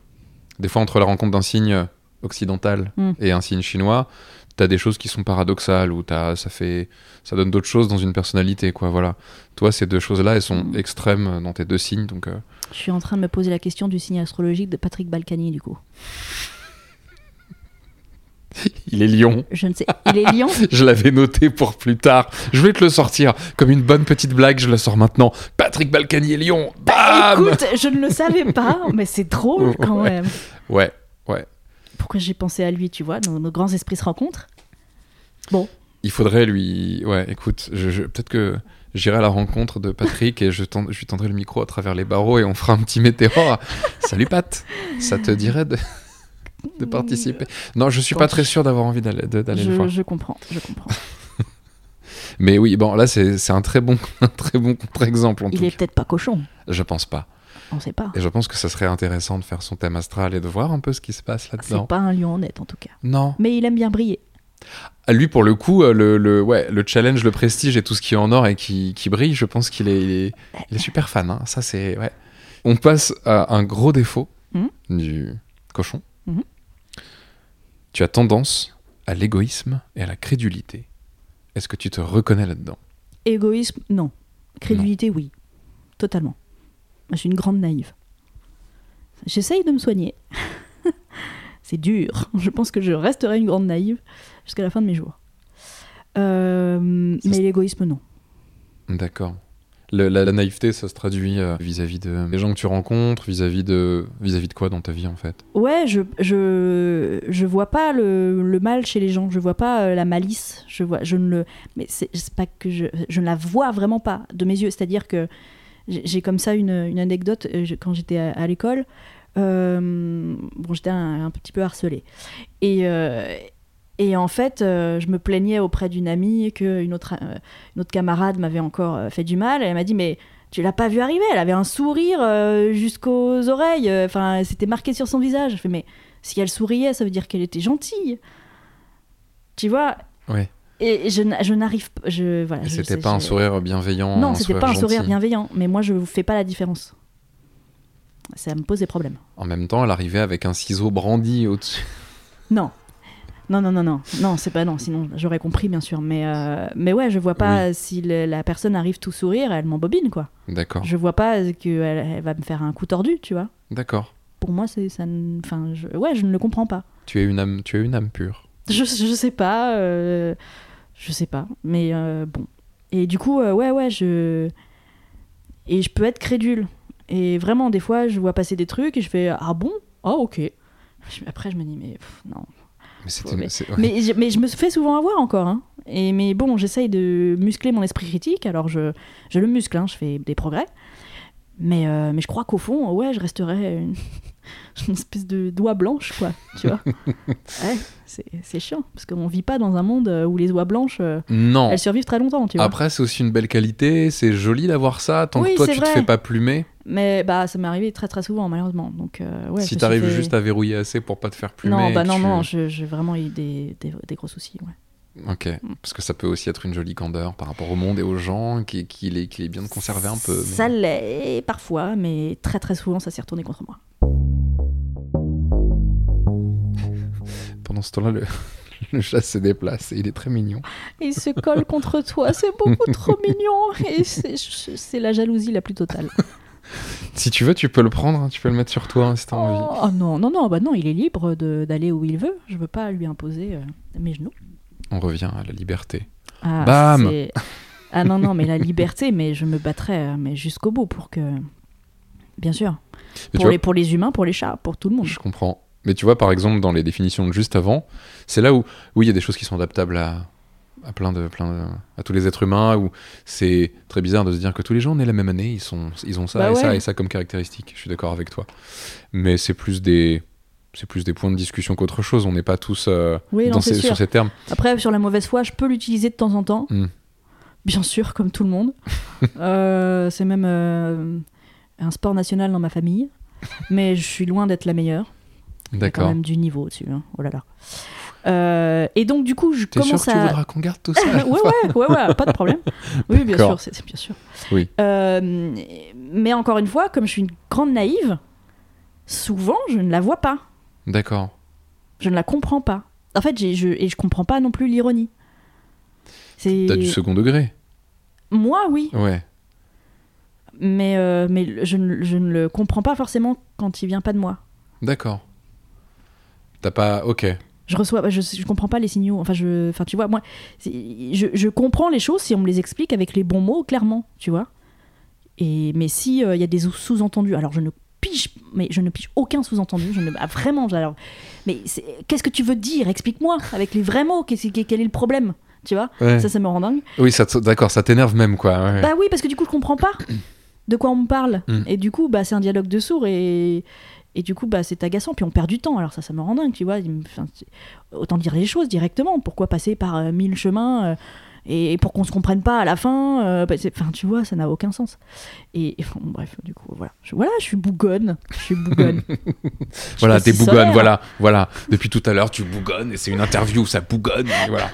des fois entre la rencontre d'un signe occidental Mm. et un signe chinois, t'as des choses qui sont paradoxales ou ça fait, ça donne d'autres choses dans une personnalité, quoi. Voilà. Toi, ces deux choses-là, elles sont Mm. extrêmes dans tes deux signes, donc. euh, Je suis en train de me poser la question du signe astrologique de Patrick Balkany, du coup. Il est lion. Je ne sais. Il est lion Je l'avais noté pour plus tard. Je vais te le sortir comme une bonne petite blague. Je la sors maintenant. Patrick Balkany est lion. Bam Écoute, je ne le savais pas, mais c'est drôle quand Ouais. même. Ouais, ouais. Pourquoi j'ai pensé à lui, tu vois nos, nos grands esprits se rencontrent? Bon, Il faudrait lui. Ouais, écoute, je, je- peut-être que j'irai à la rencontre de Patrick et je, tend- je lui tendrai le micro à travers les barreaux et on fera un petit météore. Salut Pat, ça te dirait de, de participer? Non, je suis Bon, pas très sûr d'avoir envie d'aller le je, voir. je comprends, je comprends. Mais oui, bon, là c'est c'est un très bon, un très bon contre-exemple Il tout est peut-être pas cochon, Je pense pas. on sait pas. Et je pense que ça serait intéressant de faire son thème astral et de voir un peu ce qui se passe C'est là-dedans. pas un lion honnête en tout cas. Non. Mais il aime bien briller. Ah, Lui, pour le coup, euh, le, le, ouais, le challenge, le prestige et tout ce qui est en or et qui, qui brille, je pense qu'il est, il est, il est super fan. hein. Ça, c'est. Ouais. On passe à un gros défaut Mhm. du cochon. Mhm. Tu as tendance à l'égoïsme et à la crédulité. Est-ce que tu te reconnais là-dedans? Égoïsme, non. Crédulité, oui. Totalement. Je suis une grande naïve. J'essaye de me soigner. C'est dur. Je pense que je resterai une grande naïve jusqu'à la fin de mes jours. Euh, mais l'égoïsme, non. D'accord. La, la naïveté, ça se traduit euh, vis-à-vis de des gens que tu rencontres, vis-à-vis de, vis-à-vis de quoi dans ta vie en fait? Ouais, je, je, je vois pas le, le mal chez les gens, je vois pas euh, la malice, je vois, je ne le, mais c'est pas que je, je ne la vois vraiment pas de mes yeux, c'est-à-dire que j'ai comme ça une, une anecdote quand j'étais à, à l'école, euh, bon j'étais un, un petit peu harcelée et et en fait, euh, je me plaignais auprès d'une amie qu'une autre, euh, une autre camarade m'avait encore euh, fait du mal. Et elle m'a dit Mais tu l'as pas vue arriver Elle avait un sourire jusqu'aux oreilles. Enfin, c'était marqué sur son visage. Je fais Mais si elle souriait, ça veut dire qu'elle était gentille. Tu vois? Ouais. Et je, n'arrive pas. Je, voilà, Et je- C'était pas un sourire bienveillant Non, c'était pas un sourire bienveillant. Mais moi, je ne fais pas la différence. Ça me pose des problèmes. En même temps, elle arrivait avec un ciseau brandi au-dessus. Non. Non, non, non, non, non, c'est pas non, sinon j'aurais compris bien sûr, mais, euh, mais ouais, je vois pas si le- la personne arrive tout sourire, elle m'embobine quoi. D'accord. Je vois pas qu'elle elle va me faire un coup tordu, tu vois. D'accord. Pour moi, c'est ça, enfin, je, ouais, je ne le comprends pas. Tu es une âme, tu es une âme pure. Je, je sais pas, euh, je sais pas, mais euh, bon. Et du coup, ouais, ouais, je et je peux être crédule. Et vraiment, des fois, je vois passer des trucs et je fais ah bon, ah ok. Après, je me dis mais pff, non. Mais mais- c'est- ouais. Mais, je- mais je me fais souvent avoir encore. Hein. Et, mais bon, j'essaye de muscler mon esprit critique. Alors je, je le muscle, hein, je fais des progrès. Mais, euh, mais je crois qu'au fond, ouais, je resterai une, une espèce de doigt blanche, quoi. Tu vois Ouais, c'est chiant. Parce qu'on vit pas dans un monde euh, où les oies blanches, euh, Non. elles survivent très longtemps, tu vois. Après, c'est aussi une belle qualité. C'est joli d'avoir ça. Tant Oui, que toi, tu te vrai. fais pas plumer. Mais bah, ça m'est arrivé très très souvent, malheureusement. Donc, euh, ouais, si t'arrives fait- juste à verrouiller assez pour pas te faire plumer. Non, bah non, tu- non, j'ai vraiment eu des, des, des gros soucis. Ouais. Ok. Parce que ça peut aussi être une jolie candeur par rapport au monde et aux gens, qui- qu'il est, qu'il est bien de conserver un peu. mais- Ça l'est parfois, mais très très souvent, ça s'est retourné contre moi. Pendant ce temps-là, le... le chat se déplace et il est très mignon. Il se colle contre toi, c'est beaucoup trop mignon. Et c'est la jalousie la plus totale. Si tu veux, tu peux le prendre. hein, Tu peux le mettre sur toi hein, si t'as envie. Oh, oh non, non, non, bah non, il est libre d'aller où il veut. Je veux pas lui imposer euh, mes genoux. On revient à la liberté. Ah, Bam Ah non, non, mais la liberté, mais je me battrai euh, mais jusqu'au bout pour que. Bien sûr. Pour vois, les, pour les humains, pour les chats, pour tout le monde. Je comprends. Mais tu vois, par exemple, dans les définitions de juste avant, c'est là où, où il y a des choses qui sont adaptables à, à plein de, plein de- à tous les êtres humains, où c'est très bizarre de se dire que tous les gens nés la même année, ils, sont, ils ont ça Bah et ça et ça comme caractéristique. Je suis d'accord avec toi. Mais c'est plus des, c'est plus des points de discussion qu'autre chose. On n'est pas tous euh, Oui, non, dans c'est ces- sur ces termes. Après, sur la mauvaise foi, je peux l'utiliser de temps en temps. Mm. Bien sûr, comme tout le monde. Euh, c'est même euh, un sport national dans ma famille. Mais je suis loin d'être la meilleure. Quand D'accord. même du niveau au-dessus. hein. Oh là là. Euh, et donc, du coup, je T'es sûr commence que tu à. voudras qu'on garde tout ça ouais, ouais, ouais, ouais, pas de problème. Oui, bien sûr, c'est bien sûr. Oui. Euh, mais encore une fois, comme je suis une grande naïve, souvent je ne la vois pas. D'accord. Je ne la comprends pas. En fait, je, et je comprends pas non plus l'ironie. T'as du second degré. moi, oui, Ouais. mais mais, mais je, ne, je ne le comprends pas forcément quand il vient pas de moi. D'accord. T'as pas. Ok. Je reçois, je, je comprends pas les signaux. Enfin, je, enfin, tu vois, moi, je, je comprends les choses si on me les explique avec les bons mots, clairement, tu vois. Et mais si euh, il y a des sous- sous-entendus, alors je ne pige, mais je ne pige aucun sous-entendu. Je ne, ah, vraiment, alors, mais qu'est-ce que tu veux dire? Explique-moi avec les vrais mots. Qu'est-ce- quel est le problème Tu vois? Ouais. Ça, ça me rend dingue. Oui, ça d'accord, ça t'énerve même, quoi. ouais. Bah oui, parce que du coup, je comprends pas de quoi on me parle. Mm. Et du coup, bah, c'est un dialogue de sourds et, et du coup, bah, c'est agaçant. Puis on perd du temps. Alors ça, ça me rend dingue, tu vois. Enfin, autant dire les choses directement. Pourquoi passer par euh, mille chemins euh, et, et pour qu'on se comprenne pas à la fin euh, bah, Enfin, tu vois, ça n'a aucun sens. Et, et bon, bref, du coup, voilà. Je, voilà, je suis bougonne. Je suis bougonne. Voilà, t'es si bougonne, l'air. voilà, voilà. Depuis tout à l'heure, tu bougonnes et c'est une interview, ça bougonne, voilà.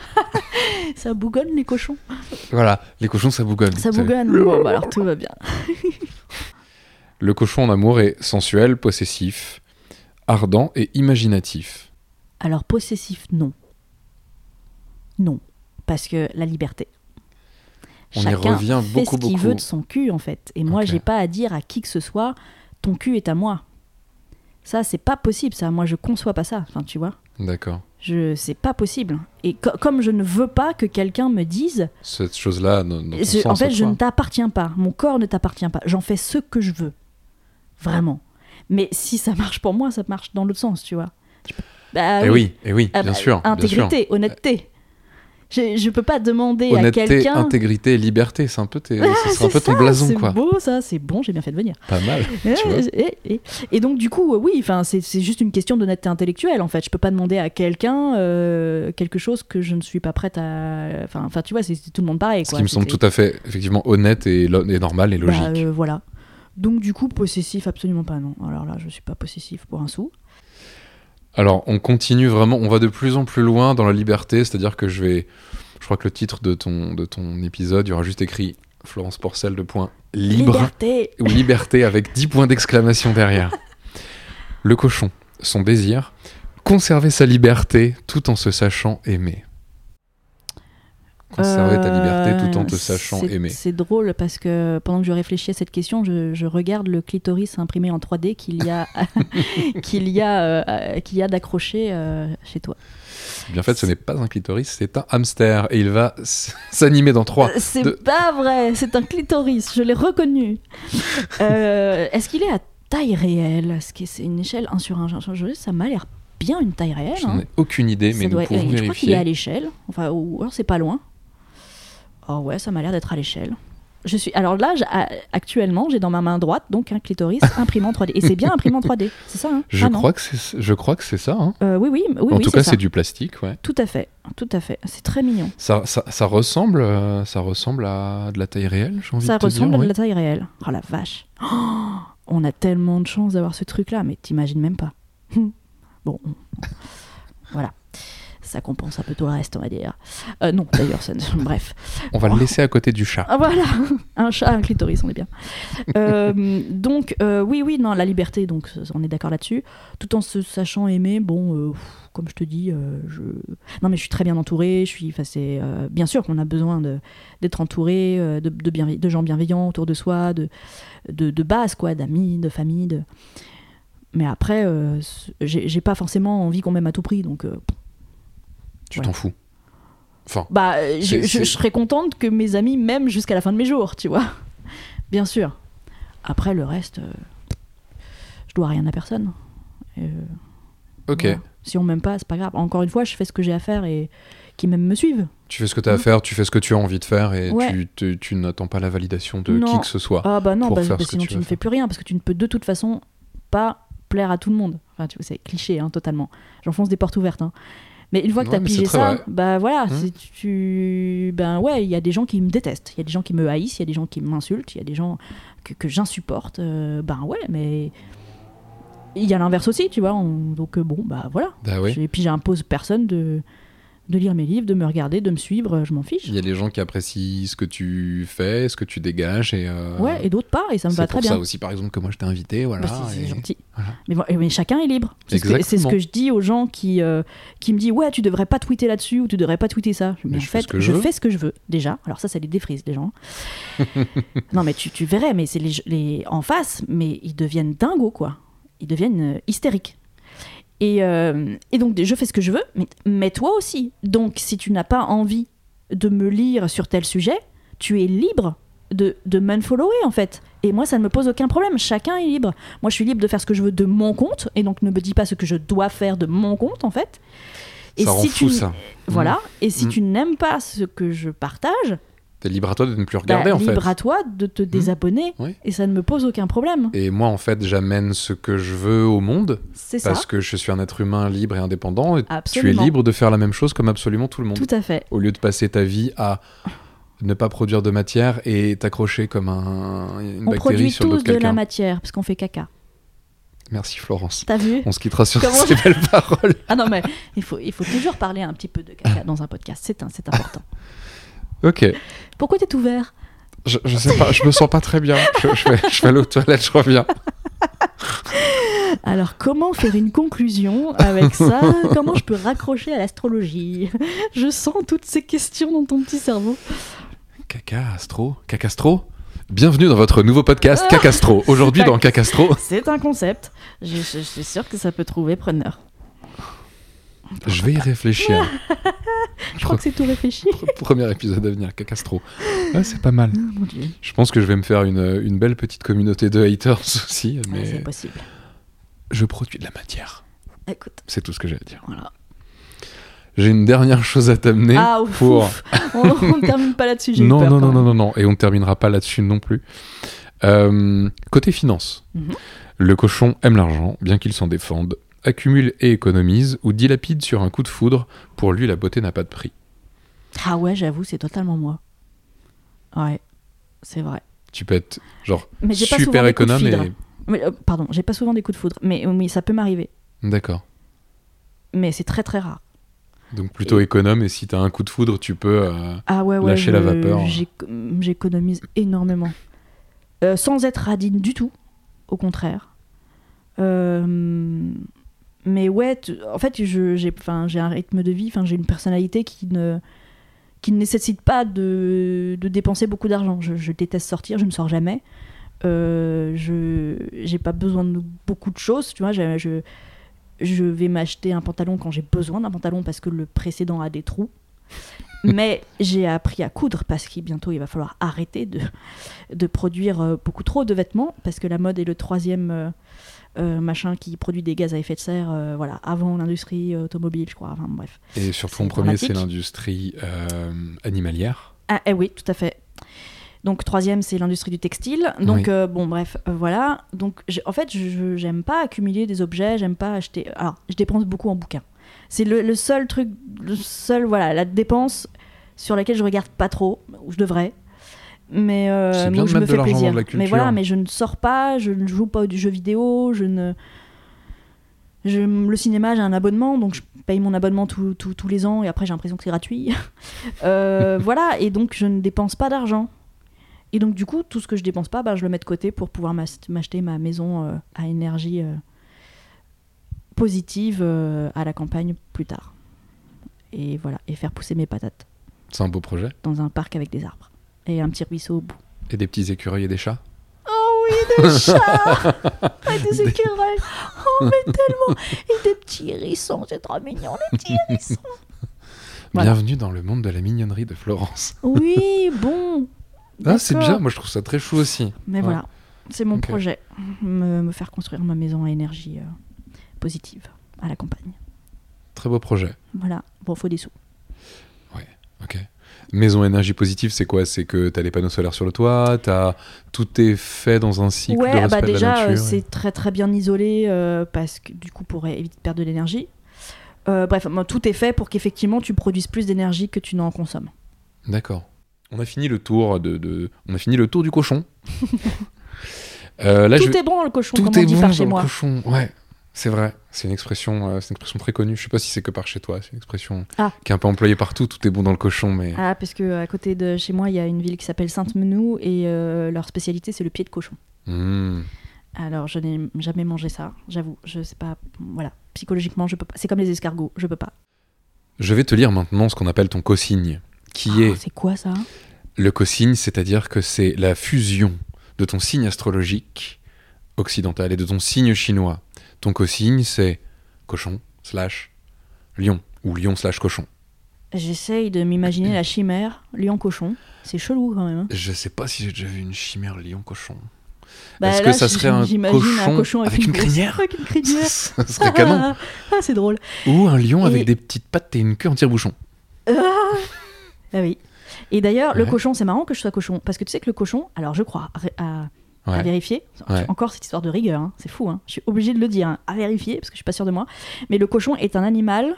Ça bougonne les cochons. Voilà, les cochons, ça bougonne. Ça bougonne. Bon, bah, alors tout va bien. Le cochon en amour est sensuel, possessif, ardent et imaginatif. Alors possessif, non. Non. Parce que la liberté. On y Chacun revient fait beaucoup, ce qu'il veut de son cul, en fait. Et moi, Ok. j'ai pas à dire à qui que ce soit, ton cul est à moi. Ça, c'est pas possible, ça. Moi, je conçois pas ça. Enfin, tu vois. D'accord. Je, c'est pas possible. Et co- comme je ne veux pas que quelqu'un me dise, Cette chose-là, en fait, je ne t'appartiens pas. Mon corps ne t'appartient pas. J'en fais ce que je veux. Vraiment. Mais si ça marche pour moi, ça marche dans l'autre sens, tu vois. Bah Eh oui, eh oui, Ah bien bah, sûr. bien sûr. Intégrité, honnêteté. Je, je peux pas demander à Honnêteté, quelqu'un. intégrité et liberté, c'est un peu, tes, Ah, ce un peu c'est ton ça, blason, c'est quoi. beau ça, c'est bon, j'ai bien fait de venir. Pas mal. Tu vois. et, et- et donc du coup, oui, enfin c'est c'est juste une question d'honnêteté intellectuelle en fait. Je peux pas demander à quelqu'un euh, quelque chose que je ne suis pas prête à. Enfin, tu vois, c'est c'est tout le monde pareil. Ce qui me semble C'est- tout à fait, effectivement, honnête et, et normal et bah, logique. euh, voilà. Donc du coup, possessif, absolument pas non. Alors là, je suis pas possessif pour un sou. Alors, on continue vraiment, on va de plus en plus loin dans la liberté, c'est-à-dire que je vais. Je crois que le titre de ton, de ton épisode, il y aura juste écrit Florence Porcel de point libre Liberté. ou liberté avec 10 points d'exclamation derrière. Le cochon, son désir, conserver sa liberté tout en se sachant aimer. Conserver ta liberté tout en te Euh, sachant c'est- aimer. C'est drôle parce que pendant que je réfléchis à cette question, je, je regarde le clitoris imprimé en 3D qu'il y a, qu'il y a, euh, qu'il y a d'accroché euh, chez toi. Bien fait, ce n'est pas un clitoris, c'est un hamster et il va s'animer dans 3. Euh, C'est pas vrai, c'est un clitoris, je l'ai reconnu. Euh, Est-ce qu'il est à taille réelle? Est-ce que c'est une échelle 1 sur 1 Ça m'a l'air bien une taille réelle. Je hein. aucune idée, mais nous doit- pouvons je crois qu'il est à vérifier. l'échelle. Enfin, ou alors c'est pas loin. Oh ouais, ça m'a l'air d'être à l'échelle. Je suis alors là à- actuellement j'ai dans ma main droite donc un clitoris imprimé en 3D et c'est bien imprimé en 3D c'est ça hein? Je, Ah crois que c'est, je crois que c'est ça. hein. Euh, oui oui oui en oui, tout cas, c'est du plastique, ouais. tout à fait tout à fait c'est très mignon Ça, ça, ça ressemble, euh, ça ressemble à de la taille réelle, j'ai envie ça de te ressemble dire. à de la taille réelle oh la vache Oh, on a tellement de chance d'avoir ce truc là mais t'imagines même pas bon voilà ça compense un peu tout le reste on va dire Euh, non d'ailleurs ça bref On va le laisser à côté du chat. Ah voilà, un chat, un clitoris, on est bien. Euh, donc euh, oui, oui, non, la liberté, donc on est d'accord là-dessus. Tout en se sachant aimer, bon, comme je te dis, je, non mais je suis très bien entourée. Je suis, enfin c'est, bien sûr qu'on a besoin d'être entouré de, de, gens bienveillants autour de soi, de de, de base quoi, d'amis, de famille, de. Mais après, euh, j'ai j'ai pas forcément envie qu'on m'aime à tout prix, donc. euh, Tu Ouais. t'en fous. Enfin, bah, euh, je, serais contente que mes amis m'aiment jusqu'à la fin de mes jours, tu vois. Bien sûr. Après, le reste, euh, je dois rien à personne. Euh, ok. voilà. Si on m'aime pas, c'est pas grave. Encore une fois, je fais ce que j'ai à faire et qui m'aiment me suivent. Tu fais ce que tu as à faire, tu fais ce que tu as envie de faire et Ouais. tu, tu n'attends pas la validation de Non. qui que ce soit. Ah bah non, Pour bah, faire bah, ce que sinon tu ne fais plus rien parce que tu ne peux de toute façon pas plaire à tout le monde. Enfin, tu vois, c'est cliché hein, totalement. J'enfonce des portes ouvertes. hein. Mais une fois que Ouais, tu as pigé ça, vrai. bah voilà, Mmh. tu ben ouais, il y a des gens qui me détestent, il y a des gens qui me haïssent, il y a des gens qui m'insultent, il y a des gens que, que j'insupporte. euh, ben ouais, mais il y a l'inverse aussi, tu vois. on- donc euh, bon, bah voilà. Bah oui. Et puis j'impose personne de de lire mes livres, de me regarder, de me suivre, euh, je m'en fiche. Il y a des gens qui apprécient ce que tu fais, ce que tu dégages. Et, euh, Ouais, et d'autres pas, et ça me va c'est très pour bien. ça aussi, par exemple, que moi je t'ai invité. Voilà, Bah, c'est c'est et- gentil. voilà. Mais, bon, mais chacun est libre. C'est ce, que, c'est ce Exactement. que je dis aux gens qui, euh, qui me disent Ouais, tu devrais pas tweeter là-dessus ou tu devrais pas tweeter ça. Mais, Mais en je fais fait, ce que je veux. fais ce que je veux, déjà. Alors, ça, ça les défrise, les gens. non, mais tu, tu verrais, mais c'est les, les en face, mais ils deviennent dingos, quoi. Ils deviennent hystériques. Et, euh, et donc, je fais ce que je veux, mais, mais toi aussi. Donc, si tu n'as pas envie de me lire sur tel sujet, tu es libre de, de m'unfollower, en fait. Et moi, ça ne me pose aucun problème. Chacun est libre. Moi, je suis libre de faire ce que je veux de mon compte, et donc ne me dis pas ce que je dois faire de mon compte, en fait. Et ça rend si fou, tu, ça. Voilà. Et si Mm. tu n'aimes pas ce que je partage, T'es libre à toi de ne plus regarder, bah, en fait. libre à toi de te désabonner. Oui. Et ça ne me pose aucun problème. Et moi, en fait, j'amène ce que je veux au monde C'est ça. parce que je suis un être humain libre et indépendant. Et tu es libre de faire la même chose comme absolument tout le monde. Tout à fait. Au lieu de passer ta vie à ne pas produire de matière et t'accrocher comme un, une On bactérie produit sur le dos tous de la matière, parce qu'on fait caca. Merci Florence. T'as vu On se quittera sur Comment ces belles paroles. Ah non, mais il faut, il faut toujours parler un petit peu de caca dans un podcast. C'est un- c'est important. Ok. Pourquoi t'es ouvert? Je, je sais pas, je me sens pas très bien. Je, je vais, je vais aller aux toilettes, je reviens. Alors, comment faire une conclusion avec ça? Comment je peux raccrocher à l'astrologie? Je sens toutes ces questions dans ton petit cerveau. Caca, astro, cacastro. Bienvenue dans votre nouveau podcast Cacastro. Aujourd'hui dans Cacastro, C'est un concept. Je, je- je suis sûre que ça peut trouver preneur. Je vais y réfléchir. Je crois que c'est tout réfléchi. Premier épisode à venir, Cacastro. Ouais, c'est pas mal. Oh, mon Dieu. Je pense que je vais me faire une, une belle petite communauté de haters aussi, Ouais, mais c'est possible. je produis de la matière. Écoute, C'est tout ce que j'ai à dire. voilà. J'ai une dernière chose à t'amener ah, ouf, pour. ouf. On ne termine pas là-dessus, Non, peur non, non, non, non, non, et on ne terminera pas là-dessus non plus. Euh, côté finance, Mhm. le cochon aime l'argent, bien qu'il s'en défende, accumule et économise, ou dilapide sur un coup de foudre. Pour lui, la beauté n'a pas de prix. Ah ouais, j'avoue, c'est totalement moi. Ouais, c'est vrai. Tu peux être genre Mais j'ai pas souvent super des coups de économe foudre. et. Mais, euh, pardon, j'ai pas souvent des coups de foudre, mais oui, ça peut m'arriver. D'accord. Mais c'est très très rare. Donc plutôt économe, et si t'as un coup de foudre, tu peux. euh, Ah ouais, ouais. Lâcher la vapeur. j'éc- J'économise énormément. Euh, sans être radine du tout, au contraire. Euh, mais ouais, en fait, j'ai un rythme de vie, enfin, j'ai une personnalité qui ne, qui ne nécessite pas de, de dépenser beaucoup d'argent. Je, je déteste sortir, je ne sors jamais. Euh, je j'ai pas besoin de beaucoup de choses, tu vois. Je, je, vais m'acheter un pantalon quand j'ai besoin d'un pantalon parce que le précédent a des trous. Mais j'ai appris à coudre parce qu'il bientôt il va falloir arrêter de, de produire euh, beaucoup trop de vêtements parce que la mode est le troisième euh, machin qui produit des gaz à effet de serre. euh, voilà, avant l'industrie automobile, je crois. Enfin bref. Et surtout C'est en premier, c'est l'industrie euh, animalière. Ah eh oui, tout à fait. Donc troisième, c'est l'industrie du textile. Donc Oui. euh, bon, bref, euh, voilà. Donc en fait, je- j'aime pas accumuler des objets, j'aime pas acheter. Alors, je dépense beaucoup en bouquins. C'est le, le seul truc, le seul voilà, la dépense sur laquelle je regarde pas trop, où je devrais. Mais euh, bien je me fais plaisir. mais voilà, mais je ne sors pas, je ne joue pas aux jeux vidéo, je ne. Je, le cinéma, j'ai un abonnement, donc je paye mon abonnement tous- les ans et après j'ai l'impression que c'est gratuit. Euh, voilà, et donc je ne dépense pas d'argent. Et donc du coup, tout ce que je dépense pas, bah, je le mets de côté pour pouvoir m'acheter ma maison euh, à énergie euh, positive à la campagne plus tard. Et voilà, et faire pousser mes patates C'est un beau projet. dans un parc avec des arbres. Et un petit ruisseau au bout. Et des petits écureuils et des chats? Oh oui, des chats Et des écureuils Oh mais tellement Et des petits hérissons, c'est trop mignon les petits hérissons Voilà. Bienvenue dans le monde de la mignonnerie de Florence. Oui, bon Ah, c'est bien, moi je trouve ça très chou aussi. Mais Ouais. voilà, c'est mon projet. Me, me faire construire ma maison à énergie euh, positive à la campagne. Très beau projet. Voilà, bon, faut des sous. Ok. Maison énergie positive, c'est quoi? C'est que tu as des panneaux solaires sur le toit, t'as tout est fait dans un cycle de ouais, respect bah de la déjà, euh, c'est très très bien isolé euh, parce que du coup, pour éviter de perdre de l'énergie. Euh, bref, tout est fait pour qu'effectivement tu produises plus d'énergie que tu n'en consommes. D'accord. On a fini le tour de, de- on a fini le tour du cochon. Là, tout je est bon dans le cochon, tout comme est on dit bon par dans chez le moi. cochon. Ouais. C'est vrai, c'est une expression, euh, c'est une expression très connue. Je sais pas si c'est que par chez toi, c'est une expression Ah. qui est un peu employée partout. Tout est bon dans le cochon, mais Ah, parce que à côté de chez moi, il y a une ville qui s'appelle Sainte-Menou et euh, leur spécialité, c'est le pied de cochon. Hmm. Alors, je n'ai jamais mangé ça, j'avoue. Je sais pas. Voilà. Psychologiquement, je peux pas. C'est comme les escargots, je peux pas. je vais te lire maintenant ce qu'on appelle ton cosigne, qui Ah, est c'est quoi ça? le cosigne, c'est-à-dire que c'est la fusion de ton signe astrologique occidental et de ton signe chinois. Ton cosigne, c'est cochon slash lion ou lion slash cochon. J'essaye de m'imaginer la chimère, lion-cochon. C'est chelou quand même. hein. Je sais pas si j'ai déjà vu une chimère lion cochon. Bah, Est-ce là, que ça serait un cochon avec une grosse- crinière Avec une crinière. Ça serait canon. Ah, ah, c'est drôle. Ou un lion Et- avec des petites pattes et une queue en tire-bouchon. Ah oui. Et d'ailleurs, le cochon, c'est marrant que je sois cochon. Parce que tu sais que le cochon, alors je crois, à, à- à vérifier, Ouais. encore cette histoire de rigueur, hein, c'est fou, hein. je suis obligée de le dire, hein, à vérifier, parce que je suis pas sûre de moi. Mais le cochon est un animal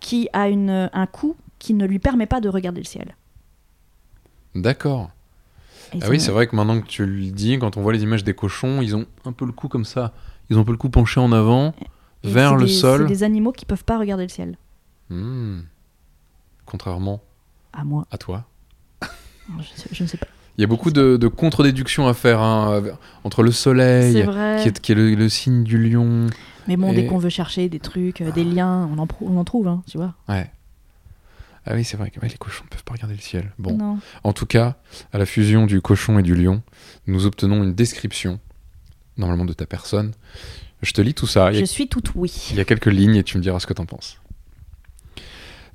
qui a une, un cou qui ne lui permet pas de regarder le ciel. D'accord. Ah oui, c'est vrai que maintenant que tu le dis, quand on voit les images des cochons, ils ont un peu le cou comme ça. Ils ont un peu le cou penché en avant, et vers le des- sol. C'est des animaux qui peuvent pas regarder le ciel. Hmm. Contrairement À moi, à toi. je ne sais pas. Il y a beaucoup de, de contre-déductions à faire hein, avec- entre le soleil, qui est, qui est le, le signe du lion. Mais bon, Et- dès qu'on veut chercher des trucs, euh, des liens, on en, pro- on en trouve, hein, tu vois. Ouais. Ah oui, c'est vrai que ouais, les cochons ne peuvent pas regarder le ciel. Bon. Non. En tout cas, à la fusion du cochon et du lion, nous obtenons une description, normalement de ta personne. Je te lis tout ça. A Je suis toute oui. Il y a quelques lignes et tu me diras ce que t'en penses.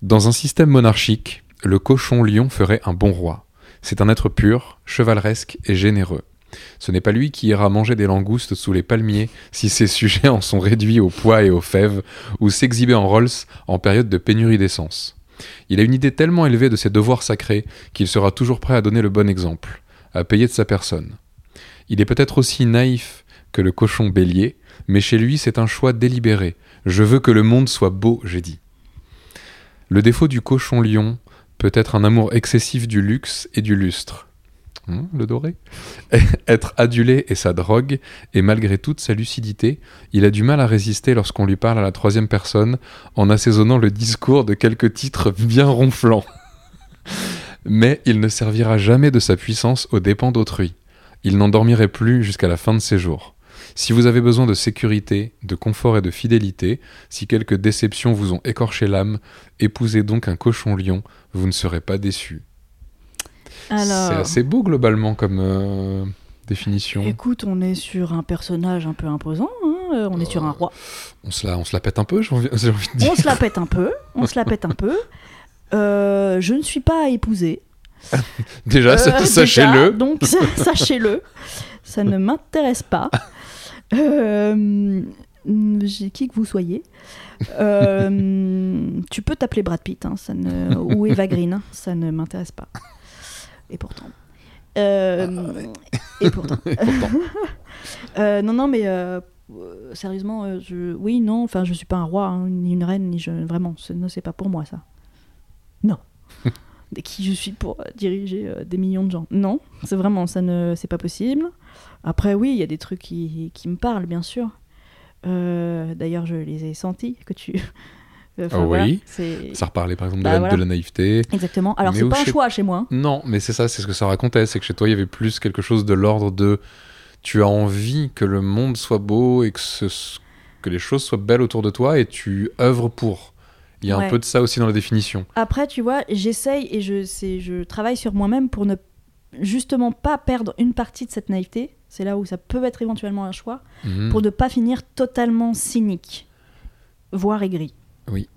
Dans un système monarchique, le cochon-lion ferait un bon roi. C'est un être pur, chevaleresque et généreux. Ce n'est pas lui qui ira manger des langoustes sous les palmiers si ses sujets en sont réduits au pois et aux fèves, ou s'exhiber en Rolls en période de pénurie d'essence. Il a une idée tellement élevée de ses devoirs sacrés qu'il sera toujours prêt à donner le bon exemple, à payer de sa personne. Il est peut-être aussi naïf que le cochon bélier, mais chez lui c'est un choix délibéré. Je veux que le monde soit beau, j'ai dit. Le défaut du cochon lion peut être un amour excessif du luxe et du lustre. Hum, le doré? Être adulé est sa drogue, et malgré toute sa lucidité, il a du mal à résister lorsqu'on lui parle à la troisième personne en assaisonnant le discours de quelques titres bien ronflants. Mais il ne servira jamais de sa puissance aux dépens d'autrui. Il n'endormirait plus jusqu'à la fin de ses jours. Si vous avez besoin de sécurité, de confort et de fidélité, si quelques déceptions vous ont écorché l'âme, épousez donc un cochon lion, vous ne serez pas déçus. C'est assez beau globalement comme euh, définition. écoute, on est sur un personnage un peu imposant. hein, euh, On est sur un roi. On se la, on se la pète un peu, j'ai envie, de dire. On se la pète un peu. On se la pète un peu. Euh, je ne suis pas à épouser. Déjà, Euh, sachez-le. Donc, sa- sachez-le. Ça ne m'intéresse pas. Euh, qui que vous soyez. Euh, tu peux t'appeler Brad Pitt hein, ça ne, ou Eva Green, hein, ça ne m'intéresse pas. Et pourtant. Euh, et pourtant. Et pourtant. Euh, non, non, mais sérieusement, je... oui, non, enfin, je suis pas un roi, hein, ni une reine, ni je... Vraiment, ce- non, c'est pas pour moi, ça. Non. De qui je suis pour euh, diriger euh, des millions de gens Non, c'est vraiment, ça ne... c'est pas possible. Après, oui, il y a des trucs qui, qui me parlent, bien sûr. Euh, D'ailleurs, je les ai sentis, que tu... Enfin, Ah voilà, oui. c'est... Ça reparlait par exemple de, Bah, la, voilà. de la naïveté. Exactement. Alors, c'est pas un chez- choix chez moi. hein. Non, mais c'est ça, c'est ce que ça racontait, c'est que chez toi il y avait plus quelque chose de l'ordre de tu as envie que le monde soit beau et que, ce- que les choses soient belles autour de toi et tu œuvres pour. Il y a Ouais. un peu de ça aussi dans la définition. Après, tu vois, j'essaye et je, je travaille sur moi-même pour ne justement pas perdre une partie de cette naïveté. C'est là où ça peut être éventuellement un choix, Mhm. pour ne pas finir totalement cynique, voire aigri. Oui.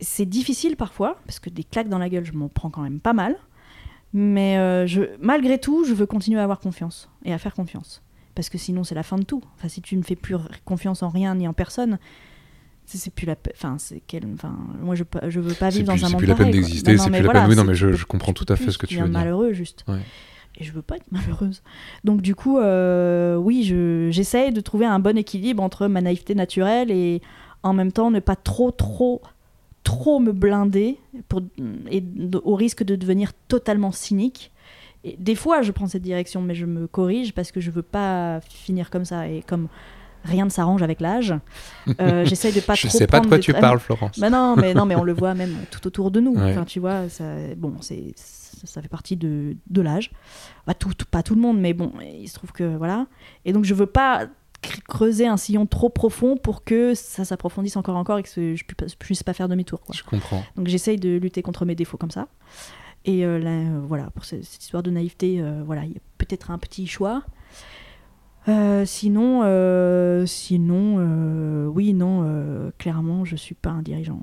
C'est difficile parfois, parce que des claques dans la gueule, je m'en prends quand même pas mal. Mais euh, je, malgré tout, je veux continuer à avoir confiance et à faire confiance. Parce que sinon, c'est la fin de tout. Enfin, si tu ne fais plus confiance en rien ni en personne, c'est c'est plus la enfin c'est quel enfin moi je je veux pas C'est vivre plus- dans un c'est monde plus la peine d'exister, c'est plus la voilà, peine- oui, non, c'est- mais je- je comprends tout à fait ce que tu veux dire. malheureux juste. Ouais. et je veux pas être malheureuse. Donc du coup euh, oui je j'essaye de trouver un bon équilibre entre ma naïveté naturelle et en même temps ne pas trop trop trop me blinder pour et au risque de devenir totalement cynique. Et des fois je prends cette direction mais je me corrige parce que je veux pas finir comme ça. Et comme rien ne s'arrange avec l'âge. Euh, J'essaye de pas Je trop sais pas de quoi tu parles, Florence. Bah non, mais non, mais on le voit même tout autour de nous. Ouais. Enfin, tu vois, ça, bon, c'est, ça, ça fait partie de, de l'âge. Bah, tout, tout- pas tout le monde, mais bon, il se trouve que voilà. Et donc, je veux pas cr- creuser un sillon trop profond pour que ça s'approfondisse encore encore et que ce- je puisse, puisse pas faire demi-tour. Je comprends. Donc, j'essaye de lutter contre mes défauts comme ça. Et euh, là, euh, voilà, pour ce- cette histoire de naïveté, euh, voilà, il y a peut-être un petit choix. Euh, sinon, euh, sinon, euh, oui, non, clairement, je suis pas un dirigeant.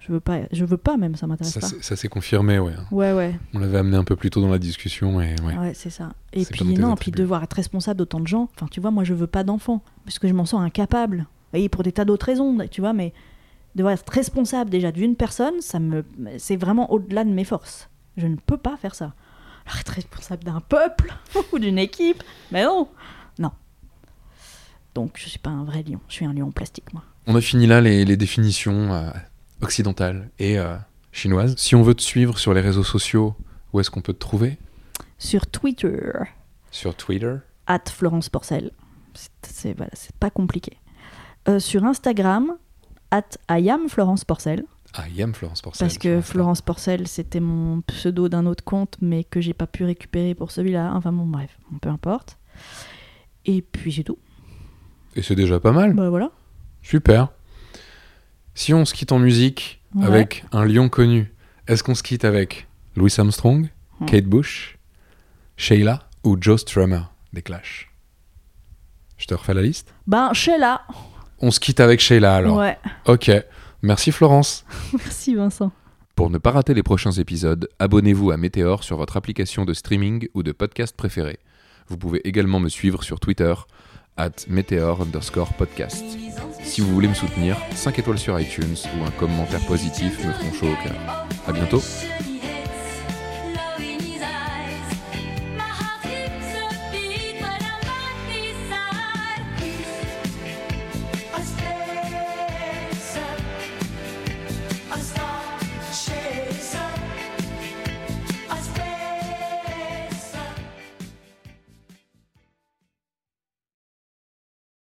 Je veux pas, je veux pas même, ça m'intéresse Ça, pas. ça s'est confirmé, ouais. Ouais, ouais, On l'avait amené un peu plus tôt dans la discussion et ouais. ouais, c'est ça. Et puis non, puis devoir être responsable d'autant de gens. Enfin, tu vois, moi, je veux pas d'enfants parce que je m'en sens incapable. Et pour des tas d'autres raisons, tu vois, mais devoir être responsable déjà d'une personne, ça me, c'est vraiment au-delà de mes forces. Je ne peux pas faire ça. Alors être responsable d'un peuple ou d'une équipe, mais non, non. Donc je suis pas un vrai lion, je suis un lion en plastique, moi. On a fini là les, les définitions euh, occidentales et euh, chinoises. Si on veut te suivre sur les réseaux sociaux, où est-ce qu'on peut te trouver? Sur Twitter, Sur Twitter? At Florence Porcel. C'est, voilà, pas compliqué. Euh, sur Instagram, at I am Florence Porcel. Ah, Yam Florence Porcel. Parce que Florence Porcel, c'était mon pseudo d'un autre compte, mais que j'ai pas pu récupérer pour celui-là. Enfin bon, bref, peu importe. Et puis c'est tout. Et c'est déjà pas mal. Bah voilà. Super. Si on se quitte en musique Ouais. avec un lion connu, est-ce qu'on se quitte avec Louis Armstrong. Kate Bush, Sheila ou Joe Strummer des Clash? Je te refais la liste? Ben, Sheila. On se quitte avec Sheila alors. Ouais. Ok. Merci Florence. Merci Vincent. Pour ne pas rater les prochains épisodes, abonnez-vous à Météor sur votre application de streaming ou de podcast préférée. Vous pouvez également me suivre sur Twitter, at Meteor underscore podcast. Si vous voulez me soutenir, 5 étoiles sur iTunes ou un commentaire positif me feront chaud au cœur. À bientôt